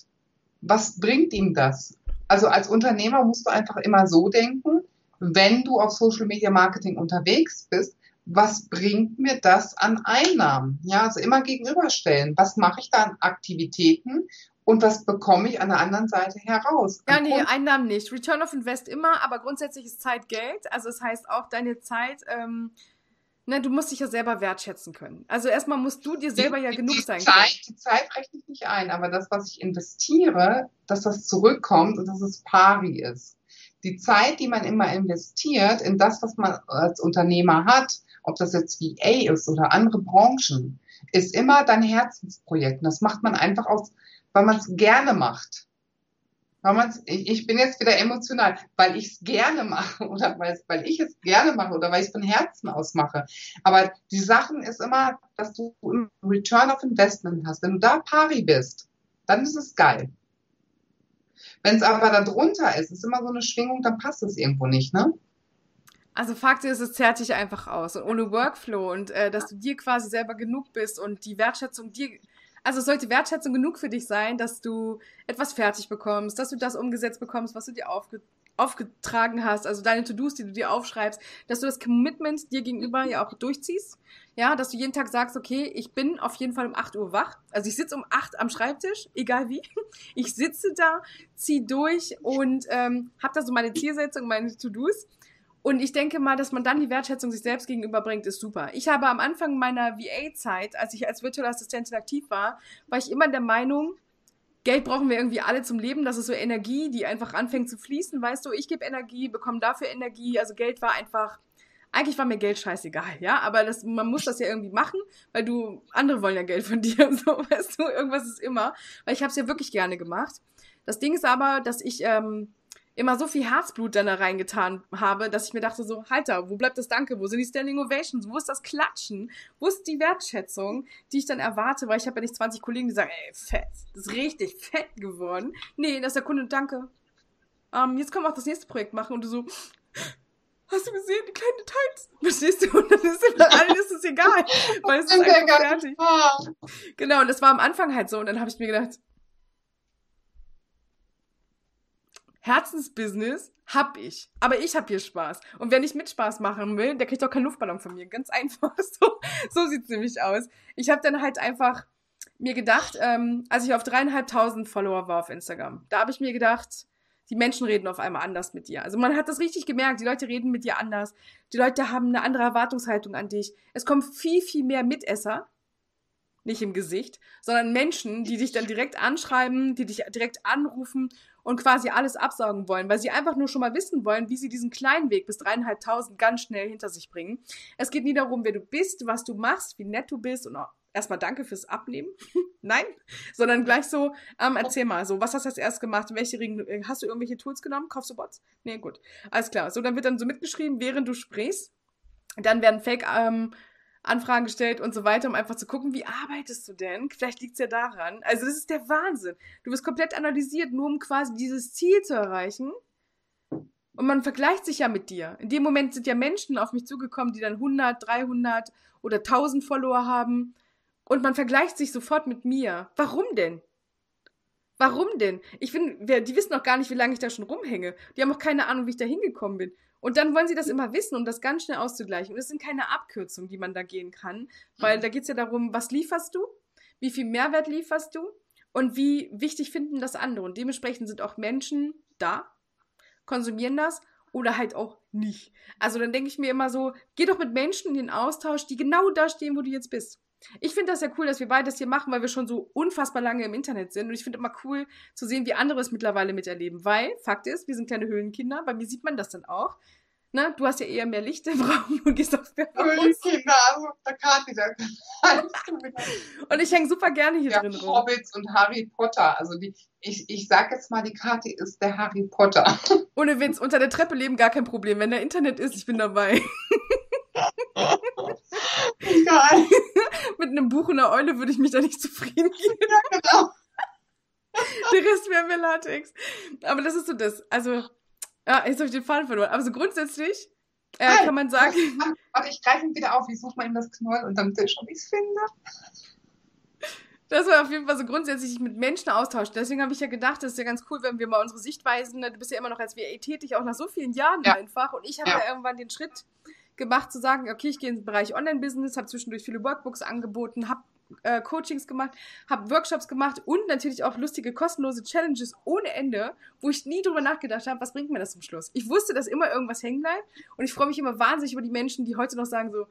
was bringt ihm das? Also als Unternehmer musst du einfach immer so denken, wenn du auf Social Media Marketing unterwegs bist, was bringt mir das an Einnahmen? Ja, also immer gegenüberstellen. Was mache ich da an Aktivitäten und was bekomme ich an der anderen Seite heraus? Ja, nee, Einnahmen nicht. Return of Invest immer, aber grundsätzlich ist Zeit Geld. Also es das heißt auch deine Zeit ähm, ne, du musst dich ja selber wertschätzen können. Also erstmal musst du dir selber die, ja genug die sein Zeit, können. Die Zeit rechne ich nicht ein, aber das, was ich investiere, dass das zurückkommt und dass es pari ist. die Zeit, die man immer investiert in das, was man als Unternehmer hat, ob das jetzt VA ist oder andere Branchen, ist immer dein Herzensprojekt. Und das macht man einfach aus, weil man es gerne macht. Ich, bin jetzt wieder emotional, weil ich es gerne mache oder weil, ich es gerne mache oder weil ich es von Herzen aus mache. Aber die Sachen ist immer, dass du einen Return of Investment hast. Wenn du da pari bist, dann ist es geil. Wenn es aber da drunter ist, ist immer so eine Schwingung, dann passt es irgendwo nicht, ne? Also Fakt ist, es zerrt dich einfach aus. Und ohne Workflow und äh, dass du dir quasi selber genug bist und die Wertschätzung dir. Also es sollte Wertschätzung genug für dich sein, dass du etwas fertig bekommst, dass du das umgesetzt bekommst, was du dir aufge aufgetragen hast, also deine To-Dos, die du dir aufschreibst, dass du das Commitment dir gegenüber ja auch durchziehst. Ja, dass du jeden Tag sagst, okay, ich bin auf jeden Fall um 8 Uhr wach. Also ich sitze um 8 am Schreibtisch, egal wie. Ich sitze da, zieh durch und ähm, habe da so meine Zielsetzung, meine To-Dos. Und ich denke mal, dass man dann die Wertschätzung sich selbst gegenüberbringt, ist super. Ich habe am Anfang meiner VA-Zeit, als ich als virtuelle Assistentin aktiv war, war ich immer der Meinung, Geld brauchen wir irgendwie alle zum Leben. Das ist so Energie, die einfach anfängt zu fließen. Weißt du, ich gebe Energie, bekomme dafür Energie. Also Geld war einfach, eigentlich war mir Geld scheißegal, ja. Aber das, man muss das ja irgendwie machen, weil du, andere wollen ja Geld von dir. So, weißt du, irgendwas ist immer. Weil ich habe es ja wirklich gerne gemacht. Das Ding ist aber, dass ich ähm, immer so viel Herzblut dann da reingetan habe, dass ich mir dachte so, Halter, wo bleibt das Danke? Wo sind die Standing Ovations? Wo ist das Klatschen? Wo ist die Wertschätzung, die ich dann erwarte? Weil ich habe ja nicht 20 Kollegen, die sagen, ey, fett, das ist richtig fett geworden. Nee, das ist der Kunde, danke. Ähm, jetzt können wir auch das nächste Projekt machen und du so, hast du gesehen, die kleinen Details? Verstehst du? Und dann ist immer allen ist es egal, weil es ist einfach fertig. Genau, und das war am Anfang halt so und dann habe ich mir gedacht, Herzensbusiness hab ich. Aber ich hab hier Spaß. Und wer nicht mit Spaß machen will, der kriegt doch keinen Luftballon von mir. Ganz einfach. So, so sieht's nämlich aus. Ich habe dann halt einfach mir gedacht, ähm, als ich auf dreieinhalbtausend Follower war auf Instagram, da habe ich mir gedacht, die Menschen reden auf einmal anders mit dir. Also man hat das richtig gemerkt, die Leute reden mit dir anders. Die Leute haben eine andere Erwartungshaltung an dich. Es kommen viel, viel mehr Mitesser, nicht im Gesicht, sondern Menschen, die dich dann direkt anschreiben, die dich direkt anrufen und quasi alles absaugen wollen, weil sie einfach nur schon mal wissen wollen, wie sie diesen kleinen Weg bis dreieinhalbtausend ganz schnell hinter sich bringen. Es geht nie darum, wer du bist, was du machst, wie nett du bist und erstmal danke fürs Abnehmen. Nein, sondern gleich so, ähm, erzähl mal, so, was hast du als erst gemacht? Welche Regeln, äh, hast du irgendwelche Tools genommen? Kaufst du Bots? Nee, gut. Alles klar. So, dann wird dann so mitgeschrieben, während du sprichst. Dann werden Fake, ähm, Anfragen gestellt und so weiter, um einfach zu gucken, wie arbeitest du denn? Vielleicht liegt es ja daran. Also das ist der Wahnsinn. Du wirst komplett analysiert, nur um quasi dieses Ziel zu erreichen. Und man vergleicht sich ja mit dir. In dem Moment sind ja Menschen auf mich zugekommen, die dann 100, 300 oder 1000 Follower haben. Und man vergleicht sich sofort mit mir. Warum denn? Warum denn? Ich finde, die wissen noch gar nicht, wie lange ich da schon rumhänge. Die haben auch keine Ahnung, wie ich da hingekommen bin. Und dann wollen sie das immer wissen, um das ganz schnell auszugleichen. Und es sind keine Abkürzungen, die man da gehen kann, weil mhm. da geht es ja darum, was lieferst du, wie viel Mehrwert lieferst du und wie wichtig finden das andere. Und dementsprechend sind auch Menschen da, konsumieren das oder halt auch nicht. Also dann denke ich mir immer so, geh doch mit Menschen in den Austausch, die genau da stehen, wo du jetzt bist. Ich finde das ja cool, dass wir beides hier machen, weil wir schon so unfassbar lange im Internet sind. Und ich finde immer cool zu sehen, wie andere es mittlerweile miterleben. Weil, Fakt ist, wir sind kleine Höhlenkinder. Bei mir sieht man das dann auch. Ne? Du hast ja eher mehr Licht im Raum und gehst aufs Bett. Höhlenkinder, also da Karte und ich hänge super gerne hier ja, drin rum. Hobbits und Harry Potter. Also die, ich, ich sag jetzt mal, die Karte ist der Harry Potter. Ohne Witz, unter der Treppe leben gar kein Problem. Wenn der Internet ist, ich bin dabei. Egal. Mit einem Buch und einer Eule würde ich mich da nicht zufrieden geben. Ja, genau. Der Rest wäre mir Latex. Aber das ist so das. Also, ja, jetzt habe ich den Faden verloren. Aber so grundsätzlich äh, Nein, kann man sagen. Warte, ich greife ihn wieder auf. Ich suche mal in das Knoll und dann schon, wie ich es finde. Das war auf jeden Fall so grundsätzlich mit Menschen austauschen. Deswegen habe ich ja gedacht, das ist ja ganz cool, wenn wir mal unsere Sichtweisen, du bist ja immer noch als WA tätig, auch nach so vielen Jahren ja. einfach. Und ich habe ja. ja irgendwann den Schritt gemacht, zu sagen, okay, ich gehe in den Bereich Online-Business, habe zwischendurch viele Workbooks angeboten, habe äh, Coachings gemacht, habe Workshops gemacht und natürlich auch lustige kostenlose Challenges ohne Ende, wo ich nie drüber nachgedacht habe, was bringt mir das zum Schluss. Ich wusste, dass immer irgendwas hängen bleibt und ich freue mich immer wahnsinnig über die Menschen, die heute noch sagen so,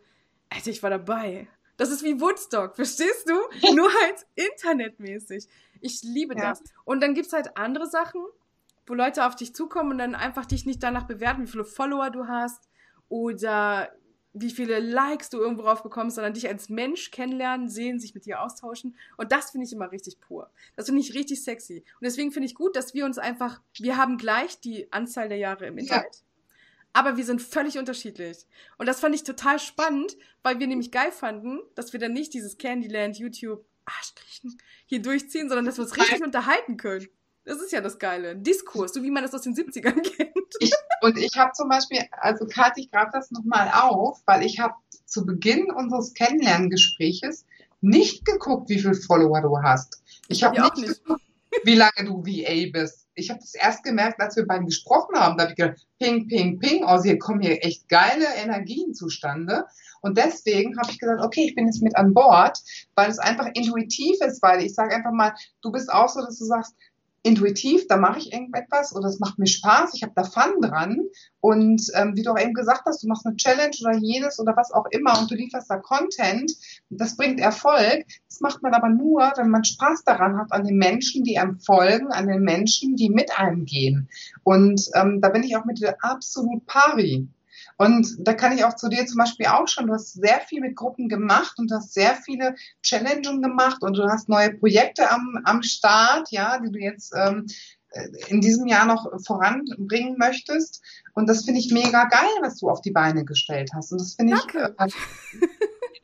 Alter, ich war dabei. Das ist wie Woodstock, verstehst du? Nur halt internetmäßig. Ich liebe ja. das. Und dann gibt es halt andere Sachen, wo Leute auf dich zukommen und dann einfach dich nicht danach bewerten, wie viele Follower du hast oder wie viele Likes du irgendwo drauf bekommst, sondern dich als Mensch kennenlernen, sehen, sich mit dir austauschen. Und das finde ich immer richtig pur. Das finde ich richtig sexy. Und deswegen finde ich gut, dass wir uns einfach, wir haben gleich die Anzahl der Jahre im Internet. Ja. Aber wir sind völlig unterschiedlich. Und das fand ich total spannend, weil wir nämlich geil fanden, dass wir dann nicht dieses Candyland, YouTube, Arschkriechen hier durchziehen, sondern dass wir uns richtig unterhalten können. Das ist ja das Geile. Diskurs, so wie man das aus den 70ern kennt. Ich, und ich habe zum Beispiel, also Kathi, ich greife das nochmal auf, weil ich habe zu Beginn unseres Kennenlerngespräches nicht geguckt, wie viele Follower du hast. Ich habe nicht, nicht geguckt, wie lange du VA bist. Ich habe das erst gemerkt, als wir beiden gesprochen haben. Da habe ich gedacht, ping, ping, ping. Also hier kommen hier echt geile Energien zustande. Und deswegen habe ich gesagt, okay, ich bin jetzt mit an Bord, weil es einfach intuitiv ist, weil ich sage einfach mal, du bist auch so, dass du sagst, intuitiv, da mache ich irgendetwas oder es macht mir Spaß, ich habe da Fun dran und ähm, wie du auch eben gesagt hast, du machst eine Challenge oder jenes oder was auch immer und du lieferst da Content, das bringt Erfolg. Das macht man aber nur, wenn man Spaß daran hat an den Menschen, die einem folgen, an den Menschen, die mit einem gehen. Und ähm, da bin ich auch mit dir absolut pari. Und da kann ich auch zu dir zum Beispiel auch schon, du hast sehr viel mit Gruppen gemacht und hast sehr viele Challenges gemacht und du hast neue Projekte am, am Start, ja, die du jetzt ähm, in diesem Jahr noch voranbringen möchtest. Und das finde ich mega geil, was du auf die Beine gestellt hast. Und das finde ich. Äh,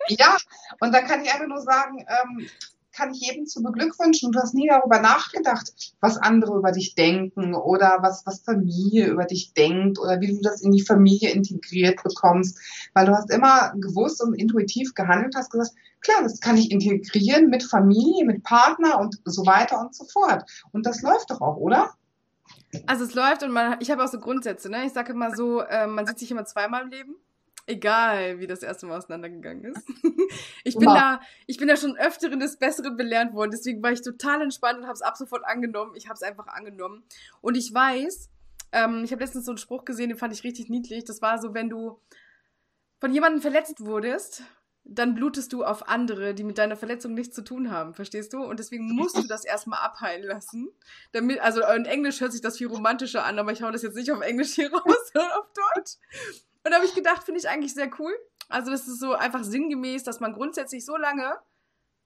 ja, und da kann ich einfach nur sagen, ähm, kann ich jedem zu beglückwünschen. Du hast nie darüber nachgedacht, was andere über dich denken oder was, was Familie über dich denkt oder wie du das in die Familie integriert bekommst. Weil du hast immer gewusst und intuitiv gehandelt, hast gesagt, klar, das kann ich integrieren mit Familie, mit Partner und so weiter und so fort. Und das läuft doch auch, oder? Also es läuft und man, ich habe auch so Grundsätze, ne? Ich sage immer so, äh, man sieht sich immer zweimal im Leben. Egal, wie das erste Mal auseinandergegangen ist. ich bin da, ich bin da schon öfteren des Besseren belernt worden. Deswegen war ich total entspannt und habe es ab sofort angenommen. Ich habe es einfach angenommen. Und ich weiß, ähm, ich habe letztens so einen Spruch gesehen, den fand ich richtig niedlich. Das war so, wenn du von jemandem verletzt wurdest, dann blutest du auf andere, die mit deiner Verletzung nichts zu tun haben, verstehst du? Und deswegen musst du das erstmal abheilen lassen. Damit, also in Englisch hört sich das viel romantischer an, aber ich hau das jetzt nicht auf Englisch hier raus, sondern auf Deutsch. Und da habe ich gedacht, finde ich eigentlich sehr cool. Also das ist so einfach sinngemäß, dass man grundsätzlich so lange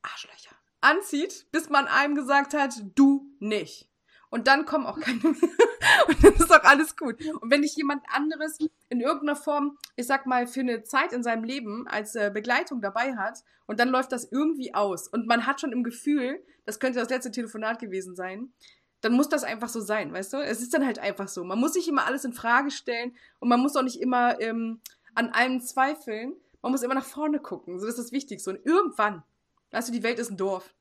Arschlöcher anzieht, bis man einem gesagt hat, du nicht. Und dann kommen auch keine mehr. Und dann ist auch alles gut. Und wenn dich jemand anderes in irgendeiner Form, ich sag mal, für eine Zeit in seinem Leben als äh, Begleitung dabei hat und dann läuft das irgendwie aus und man hat schon im Gefühl, das könnte das letzte Telefonat gewesen sein, dann muss das einfach so sein, weißt du? Es ist dann halt einfach so. Man muss sich immer alles in Frage stellen und man muss auch nicht immer ähm, an allem zweifeln. Man muss immer nach vorne gucken. So das ist das Wichtigste. Und irgendwann, weißt du, die Welt ist ein Dorf.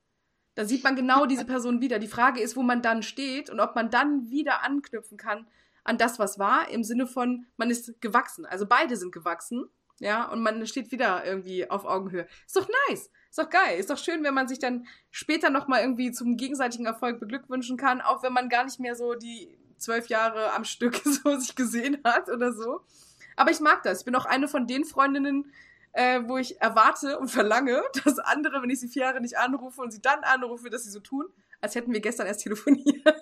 Da sieht man genau diese Person wieder. Die Frage ist, wo man dann steht und ob man dann wieder anknüpfen kann an das, was war, im Sinne von, man ist gewachsen. Also beide sind gewachsen, ja, und man steht wieder irgendwie auf Augenhöhe. Ist doch nice. Ist doch geil. Ist doch schön, wenn man sich dann später nochmal irgendwie zum gegenseitigen Erfolg beglückwünschen kann, auch wenn man gar nicht mehr so die zwölf Jahre am Stück so sich gesehen hat oder so. Aber ich mag das. Ich bin auch eine von den Freundinnen, äh, wo ich erwarte und verlange, dass andere, wenn ich sie vier Jahre nicht anrufe und sie dann anrufe, dass sie so tun, als hätten wir gestern erst telefoniert.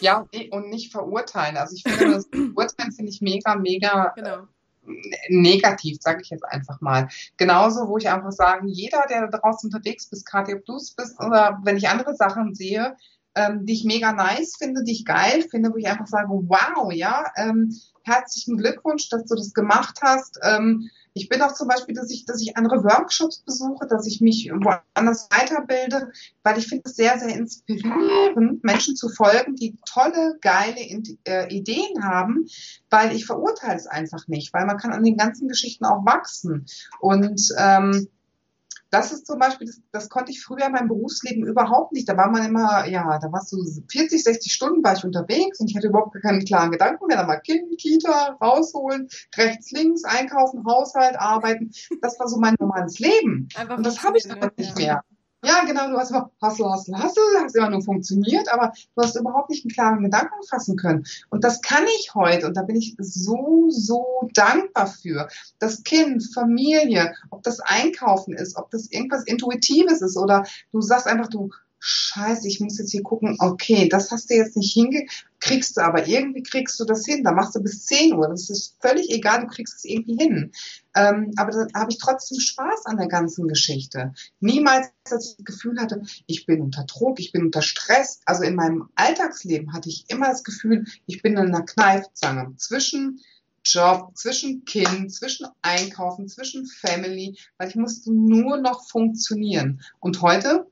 Ja, und nicht verurteilen. Also ich finde das Urteilen finde ich mega, mega genau negativ, sage ich jetzt einfach mal. Genauso, wo ich einfach sagen, jeder, der da draußen unterwegs bist, du es bist oder wenn ich andere Sachen sehe, ähm, die ich mega nice finde, die ich geil finde, wo ich einfach sage, wow, ja, ähm, herzlichen Glückwunsch, dass du das gemacht hast. Ähm, ich bin auch zum Beispiel, dass ich, dass ich andere Workshops besuche, dass ich mich woanders weiterbilde, weil ich finde es sehr, sehr inspirierend, Menschen zu folgen, die tolle, geile äh, Ideen haben, weil ich verurteile es einfach nicht, weil man kann an den ganzen Geschichten auch wachsen. Und ähm, das ist zum Beispiel, das, das konnte ich früher in meinem Berufsleben überhaupt nicht. Da war man immer, ja, da warst du 40, 60 Stunden war ich unterwegs und ich hatte überhaupt keine klaren Gedanken mehr. Da mal Kind, Kita, rausholen, rechts, links, einkaufen, Haushalt, arbeiten. Das war so mein normales Leben. Einfach und das habe ich dann nicht mehr. Ja, genau, du hast immer Hassel, Hassel, Hassel, hast immer nur funktioniert, aber du hast überhaupt nicht einen klaren Gedanken fassen können. Und das kann ich heute und da bin ich so, so dankbar für. Das Kind, Familie, ob das Einkaufen ist, ob das irgendwas Intuitives ist oder du sagst einfach, du scheiße, ich muss jetzt hier gucken, okay, das hast du jetzt nicht hingekriegst du, aber irgendwie kriegst du das hin. Da machst du bis 10 Uhr. Das ist völlig egal, du kriegst es irgendwie hin. Ähm, aber dann habe ich trotzdem Spaß an der ganzen Geschichte. Niemals, dass ich das Gefühl hatte, ich bin unter Druck, ich bin unter Stress. Also in meinem Alltagsleben hatte ich immer das Gefühl, ich bin in einer Kneifzange zwischen Job, zwischen Kind, zwischen Einkaufen, zwischen Family, weil ich musste nur noch funktionieren. Und heute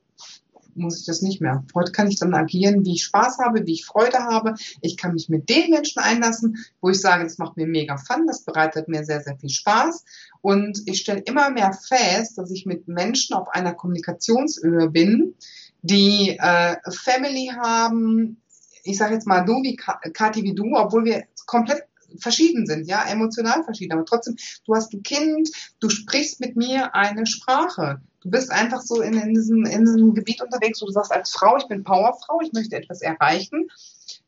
muss ich das nicht mehr. Heute kann ich dann agieren, wie ich Spaß habe, wie ich Freude habe. Ich kann mich mit den Menschen einlassen, wo ich sage, das macht mir mega Fun, das bereitet mir sehr, sehr viel Spaß. Und ich stelle immer mehr fest, dass ich mit Menschen auf einer Kommunikationshöhe bin, die äh, Family haben, ich sage jetzt mal du wie Kathi wie du, obwohl wir komplett verschieden sind, ja, emotional verschieden, aber trotzdem, du hast ein Kind, du sprichst mit mir eine Sprache. Du bist einfach so in, in, diesem, in diesem Gebiet unterwegs, wo du sagst, als Frau, ich bin Powerfrau, ich möchte etwas erreichen.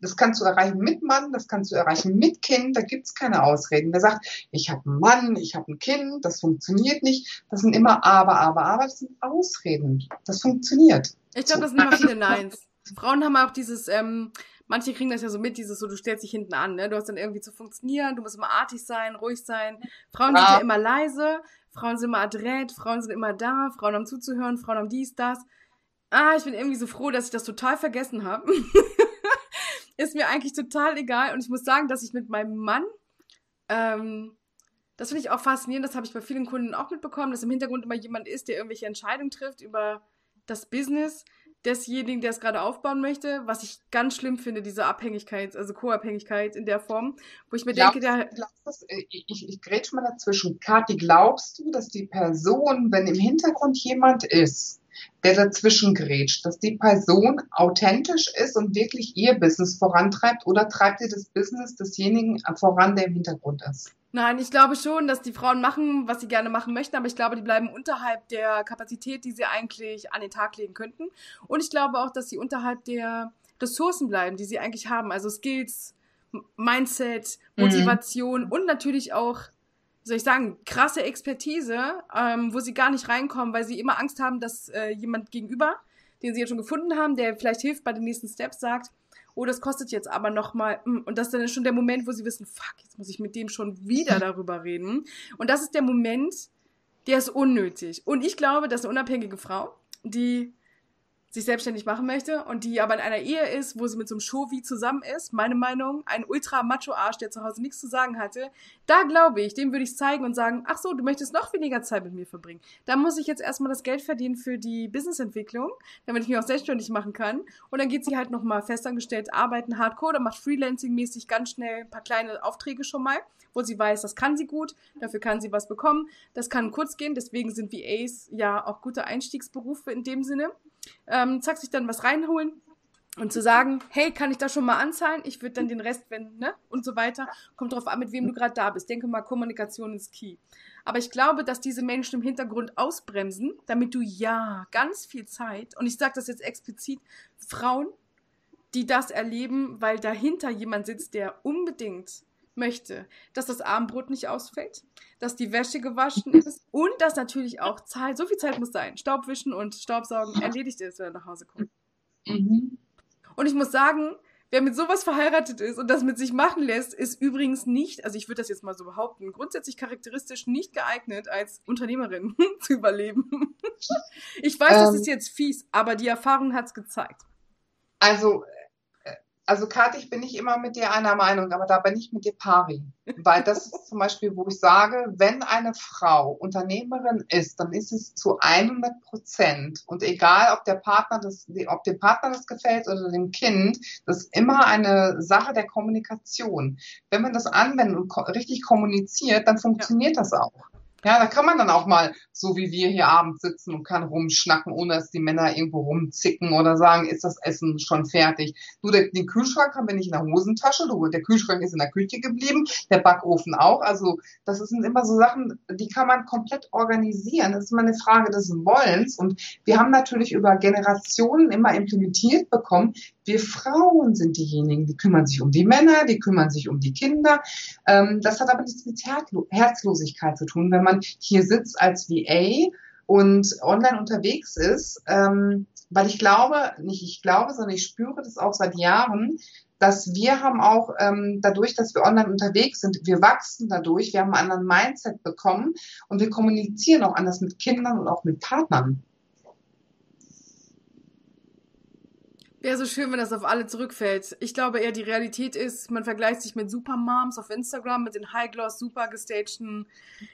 Das kannst du erreichen mit Mann, das kannst du erreichen mit Kind, da gibt's keine Ausreden. Wer sagt, ich habe einen Mann, ich habe ein Kind, das funktioniert nicht, das sind immer aber, aber, aber, das sind Ausreden. Das funktioniert. Ich glaube, das sind immer viele Neins. Frauen haben auch dieses, ähm, manche kriegen das ja so mit, dieses so, du stellst dich hinten an, ne? Du hast dann irgendwie zu funktionieren, du musst immer artig sein, ruhig sein. Frauen ja. sind ja immer leise, Frauen sind immer adrett, Frauen sind immer da, Frauen haben zuzuhören, Frauen haben dies, das. Ah, ich bin irgendwie so froh, dass ich das total vergessen habe. Ist mir eigentlich total egal. Und ich muss sagen, dass ich mit meinem Mann, ähm, das finde ich auch faszinierend, das habe ich bei vielen Kunden auch mitbekommen, dass im Hintergrund immer jemand ist, der irgendwelche Entscheidungen trifft über das Business desjenigen, der es gerade aufbauen möchte, was ich ganz schlimm finde, diese Abhängigkeit, also Co-Abhängigkeit in der Form, wo ich mir glaubst, denke, der. Glaubst, äh, ich, ich, ich grätsch mal dazwischen. Kathi, glaubst du, dass die Person, wenn im Hintergrund jemand ist, der dazwischen grätscht, dass die Person authentisch ist und wirklich ihr Business vorantreibt oder treibt ihr das Business desjenigen voran, der im Hintergrund ist? Nein, ich glaube schon, dass die Frauen machen, was sie gerne machen möchten, aber ich glaube, die bleiben unterhalb der Kapazität, die sie eigentlich an den Tag legen könnten. Und ich glaube auch, dass sie unterhalb der Ressourcen bleiben, die sie eigentlich haben. Also Skills, Mindset, mhm. Motivation mhm. und natürlich auch, soll ich sagen, krasse Expertise, ähm, wo sie gar nicht reinkommen, weil sie immer Angst haben, dass äh, jemand gegenüber, den sie jetzt schon gefunden haben, der vielleicht hilft bei den nächsten Steps, sagt, oh, das kostet jetzt aber nochmal. Mm, und das ist dann schon der Moment, wo sie wissen, fuck, jetzt muss ich mit dem schon wieder darüber reden. Und das ist der Moment, der ist unnötig. Und ich glaube, dass eine unabhängige Frau, die sich selbstständig machen möchte und die aber in einer Ehe ist, wo sie mit so einem Show zusammen ist, meine Meinung, ein ultra-macho-Arsch, der zu Hause nichts zu sagen hatte, da glaube ich, dem würde ich zeigen und sagen, ach so, du möchtest noch weniger Zeit mit mir verbringen. Da muss ich jetzt erstmal das Geld verdienen für die Businessentwicklung, damit ich mich auch selbstständig machen kann. Und dann geht sie halt nochmal festangestellt arbeiten, hardcore, dann macht Freelancing-mäßig ganz schnell ein paar kleine Aufträge schon mal, wo sie weiß, das kann sie gut, dafür kann sie was bekommen. Das kann kurz gehen, deswegen sind VAs ja auch gute Einstiegsberufe in dem Sinne ähm, zack, sich dann was reinholen und zu sagen, hey, kann ich das schon mal anzahlen? Ich würde dann den Rest wenden, ne? Und so weiter. Kommt drauf an, mit wem du gerade da bist. Denke mal, Kommunikation ist key. Aber ich glaube, dass diese Menschen im Hintergrund ausbremsen, damit du ja ganz viel Zeit, und ich sage das jetzt explizit, Frauen, die das erleben, weil dahinter jemand sitzt, der unbedingt möchte, dass das Abendbrot nicht ausfällt, dass die Wäsche gewaschen ist und dass natürlich auch Zeit, so viel Zeit muss sein, Staubwischen und Staubsaugen erledigt ist, wenn er nach Hause kommt. Mhm. Und ich muss sagen, wer mit sowas verheiratet ist und das mit sich machen lässt, ist übrigens nicht, also ich würde das jetzt mal so behaupten, grundsätzlich charakteristisch nicht geeignet, als Unternehmerin zu überleben. ich weiß, ähm, das ist jetzt fies, aber die Erfahrung hat es gezeigt. Also also Kathi, ich bin nicht immer mit dir einer Meinung, aber da bin ich mit dir pari. Weil das ist zum Beispiel, wo ich sage, wenn eine Frau Unternehmerin ist, dann ist es zu 100 Prozent. Und egal, ob der Partner das, ob dem Partner das gefällt oder dem Kind, das ist immer eine Sache der Kommunikation. Wenn man das anwendet und richtig kommuniziert, dann funktioniert ja. das auch. Ja, da kann man dann auch mal, so wie wir hier abends sitzen und kann rumschnacken, ohne dass die Männer irgendwo rumzicken oder sagen, ist das Essen schon fertig. Du, der, den Kühlschrank haben wir nicht in der Hosentasche, du, der Kühlschrank ist in der Küche geblieben, der Backofen auch. Also das sind immer so Sachen, die kann man komplett organisieren. Das ist immer eine Frage des Wollens. Und wir haben natürlich über Generationen immer implementiert bekommen, wir Frauen sind diejenigen, die kümmern sich um die Männer, die kümmern sich um die Kinder. Ähm, das hat aber nichts mit Herzlosigkeit zu tun. Wenn man hier sitzt als VA und online unterwegs ist, ähm, weil ich glaube, nicht ich glaube, sondern ich spüre das auch seit Jahren, dass wir haben auch ähm, dadurch, dass wir online unterwegs sind, wir wachsen dadurch, wir haben einen anderen Mindset bekommen und wir kommunizieren auch anders mit Kindern und auch mit Partnern. Wäre so schön, wenn das auf alle zurückfällt. Ich glaube eher, die Realität ist, man vergleicht sich mit Supermoms auf Instagram, mit den High-Gloss, super gestagten.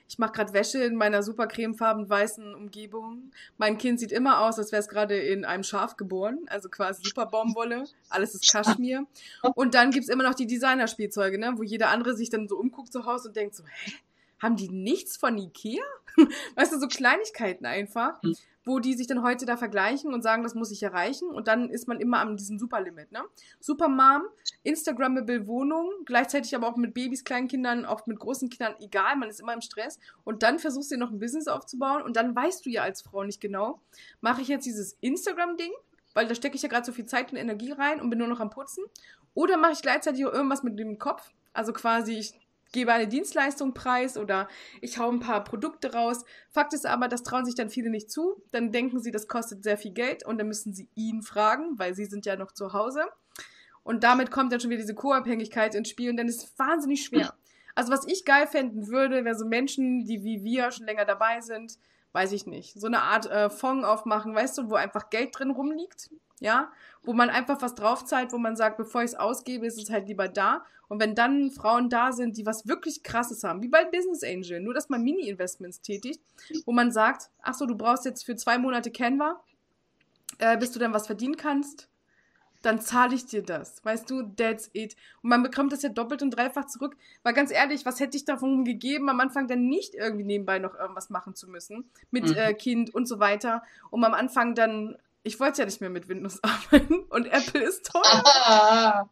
Ich mache gerade Wäsche in meiner super cremefarben weißen Umgebung. Mein Kind sieht immer aus, als wäre es gerade in einem Schaf geboren, also quasi super Baumwolle. Alles ist Kaschmir. Und dann gibt's immer noch die Designerspielzeuge, ne, wo jeder andere sich dann so umguckt zu Hause und denkt so, hä? Haben die nichts von Ikea? weißt du, so Kleinigkeiten einfach. Wo die sich dann heute da vergleichen und sagen, das muss ich erreichen. Und dann ist man immer an diesem Superlimit, ne? Supermom, Instagrammable Wohnung, gleichzeitig aber auch mit Babys, Kleinkindern, auch mit großen Kindern, egal, man ist immer im Stress. Und dann versuchst du dir noch ein Business aufzubauen und dann weißt du ja als Frau nicht genau, mache ich jetzt dieses Instagram-Ding, weil da stecke ich ja gerade so viel Zeit und Energie rein und bin nur noch am Putzen. Oder mache ich gleichzeitig auch irgendwas mit dem Kopf? Also quasi, ich gebe eine Dienstleistung preis oder ich hau ein paar Produkte raus. Fakt ist aber, das trauen sich dann viele nicht zu. Dann denken sie, das kostet sehr viel Geld und dann müssen sie ihn fragen, weil sie sind ja noch zu Hause. Und damit kommt dann schon wieder diese Co-Abhängigkeit ins Spiel und dann ist es wahnsinnig schwer. Also was ich geil fänden würde, wäre so Menschen, die wie wir schon länger dabei sind, weiß ich nicht, so eine Art äh, Fonds aufmachen, weißt du, wo einfach Geld drin rumliegt, ja, wo man einfach was draufzahlt, wo man sagt, bevor ich es ausgebe, ist es halt lieber da. Und wenn dann Frauen da sind, die was wirklich Krasses haben, wie bei Business Angel, nur dass man Mini-Investments tätigt, wo man sagt, ach so, du brauchst jetzt für zwei Monate Canva, äh, bis du dann was verdienen kannst, dann zahle ich dir das. Weißt du, that's it. Und man bekommt das ja doppelt und dreifach zurück. Weil ganz ehrlich, was hätte ich davon gegeben, am Anfang dann nicht irgendwie nebenbei noch irgendwas machen zu müssen mit mhm. äh, Kind und so weiter, um am Anfang dann ich wollte ja nicht mehr mit Windows arbeiten und Apple ist teuer. Ah.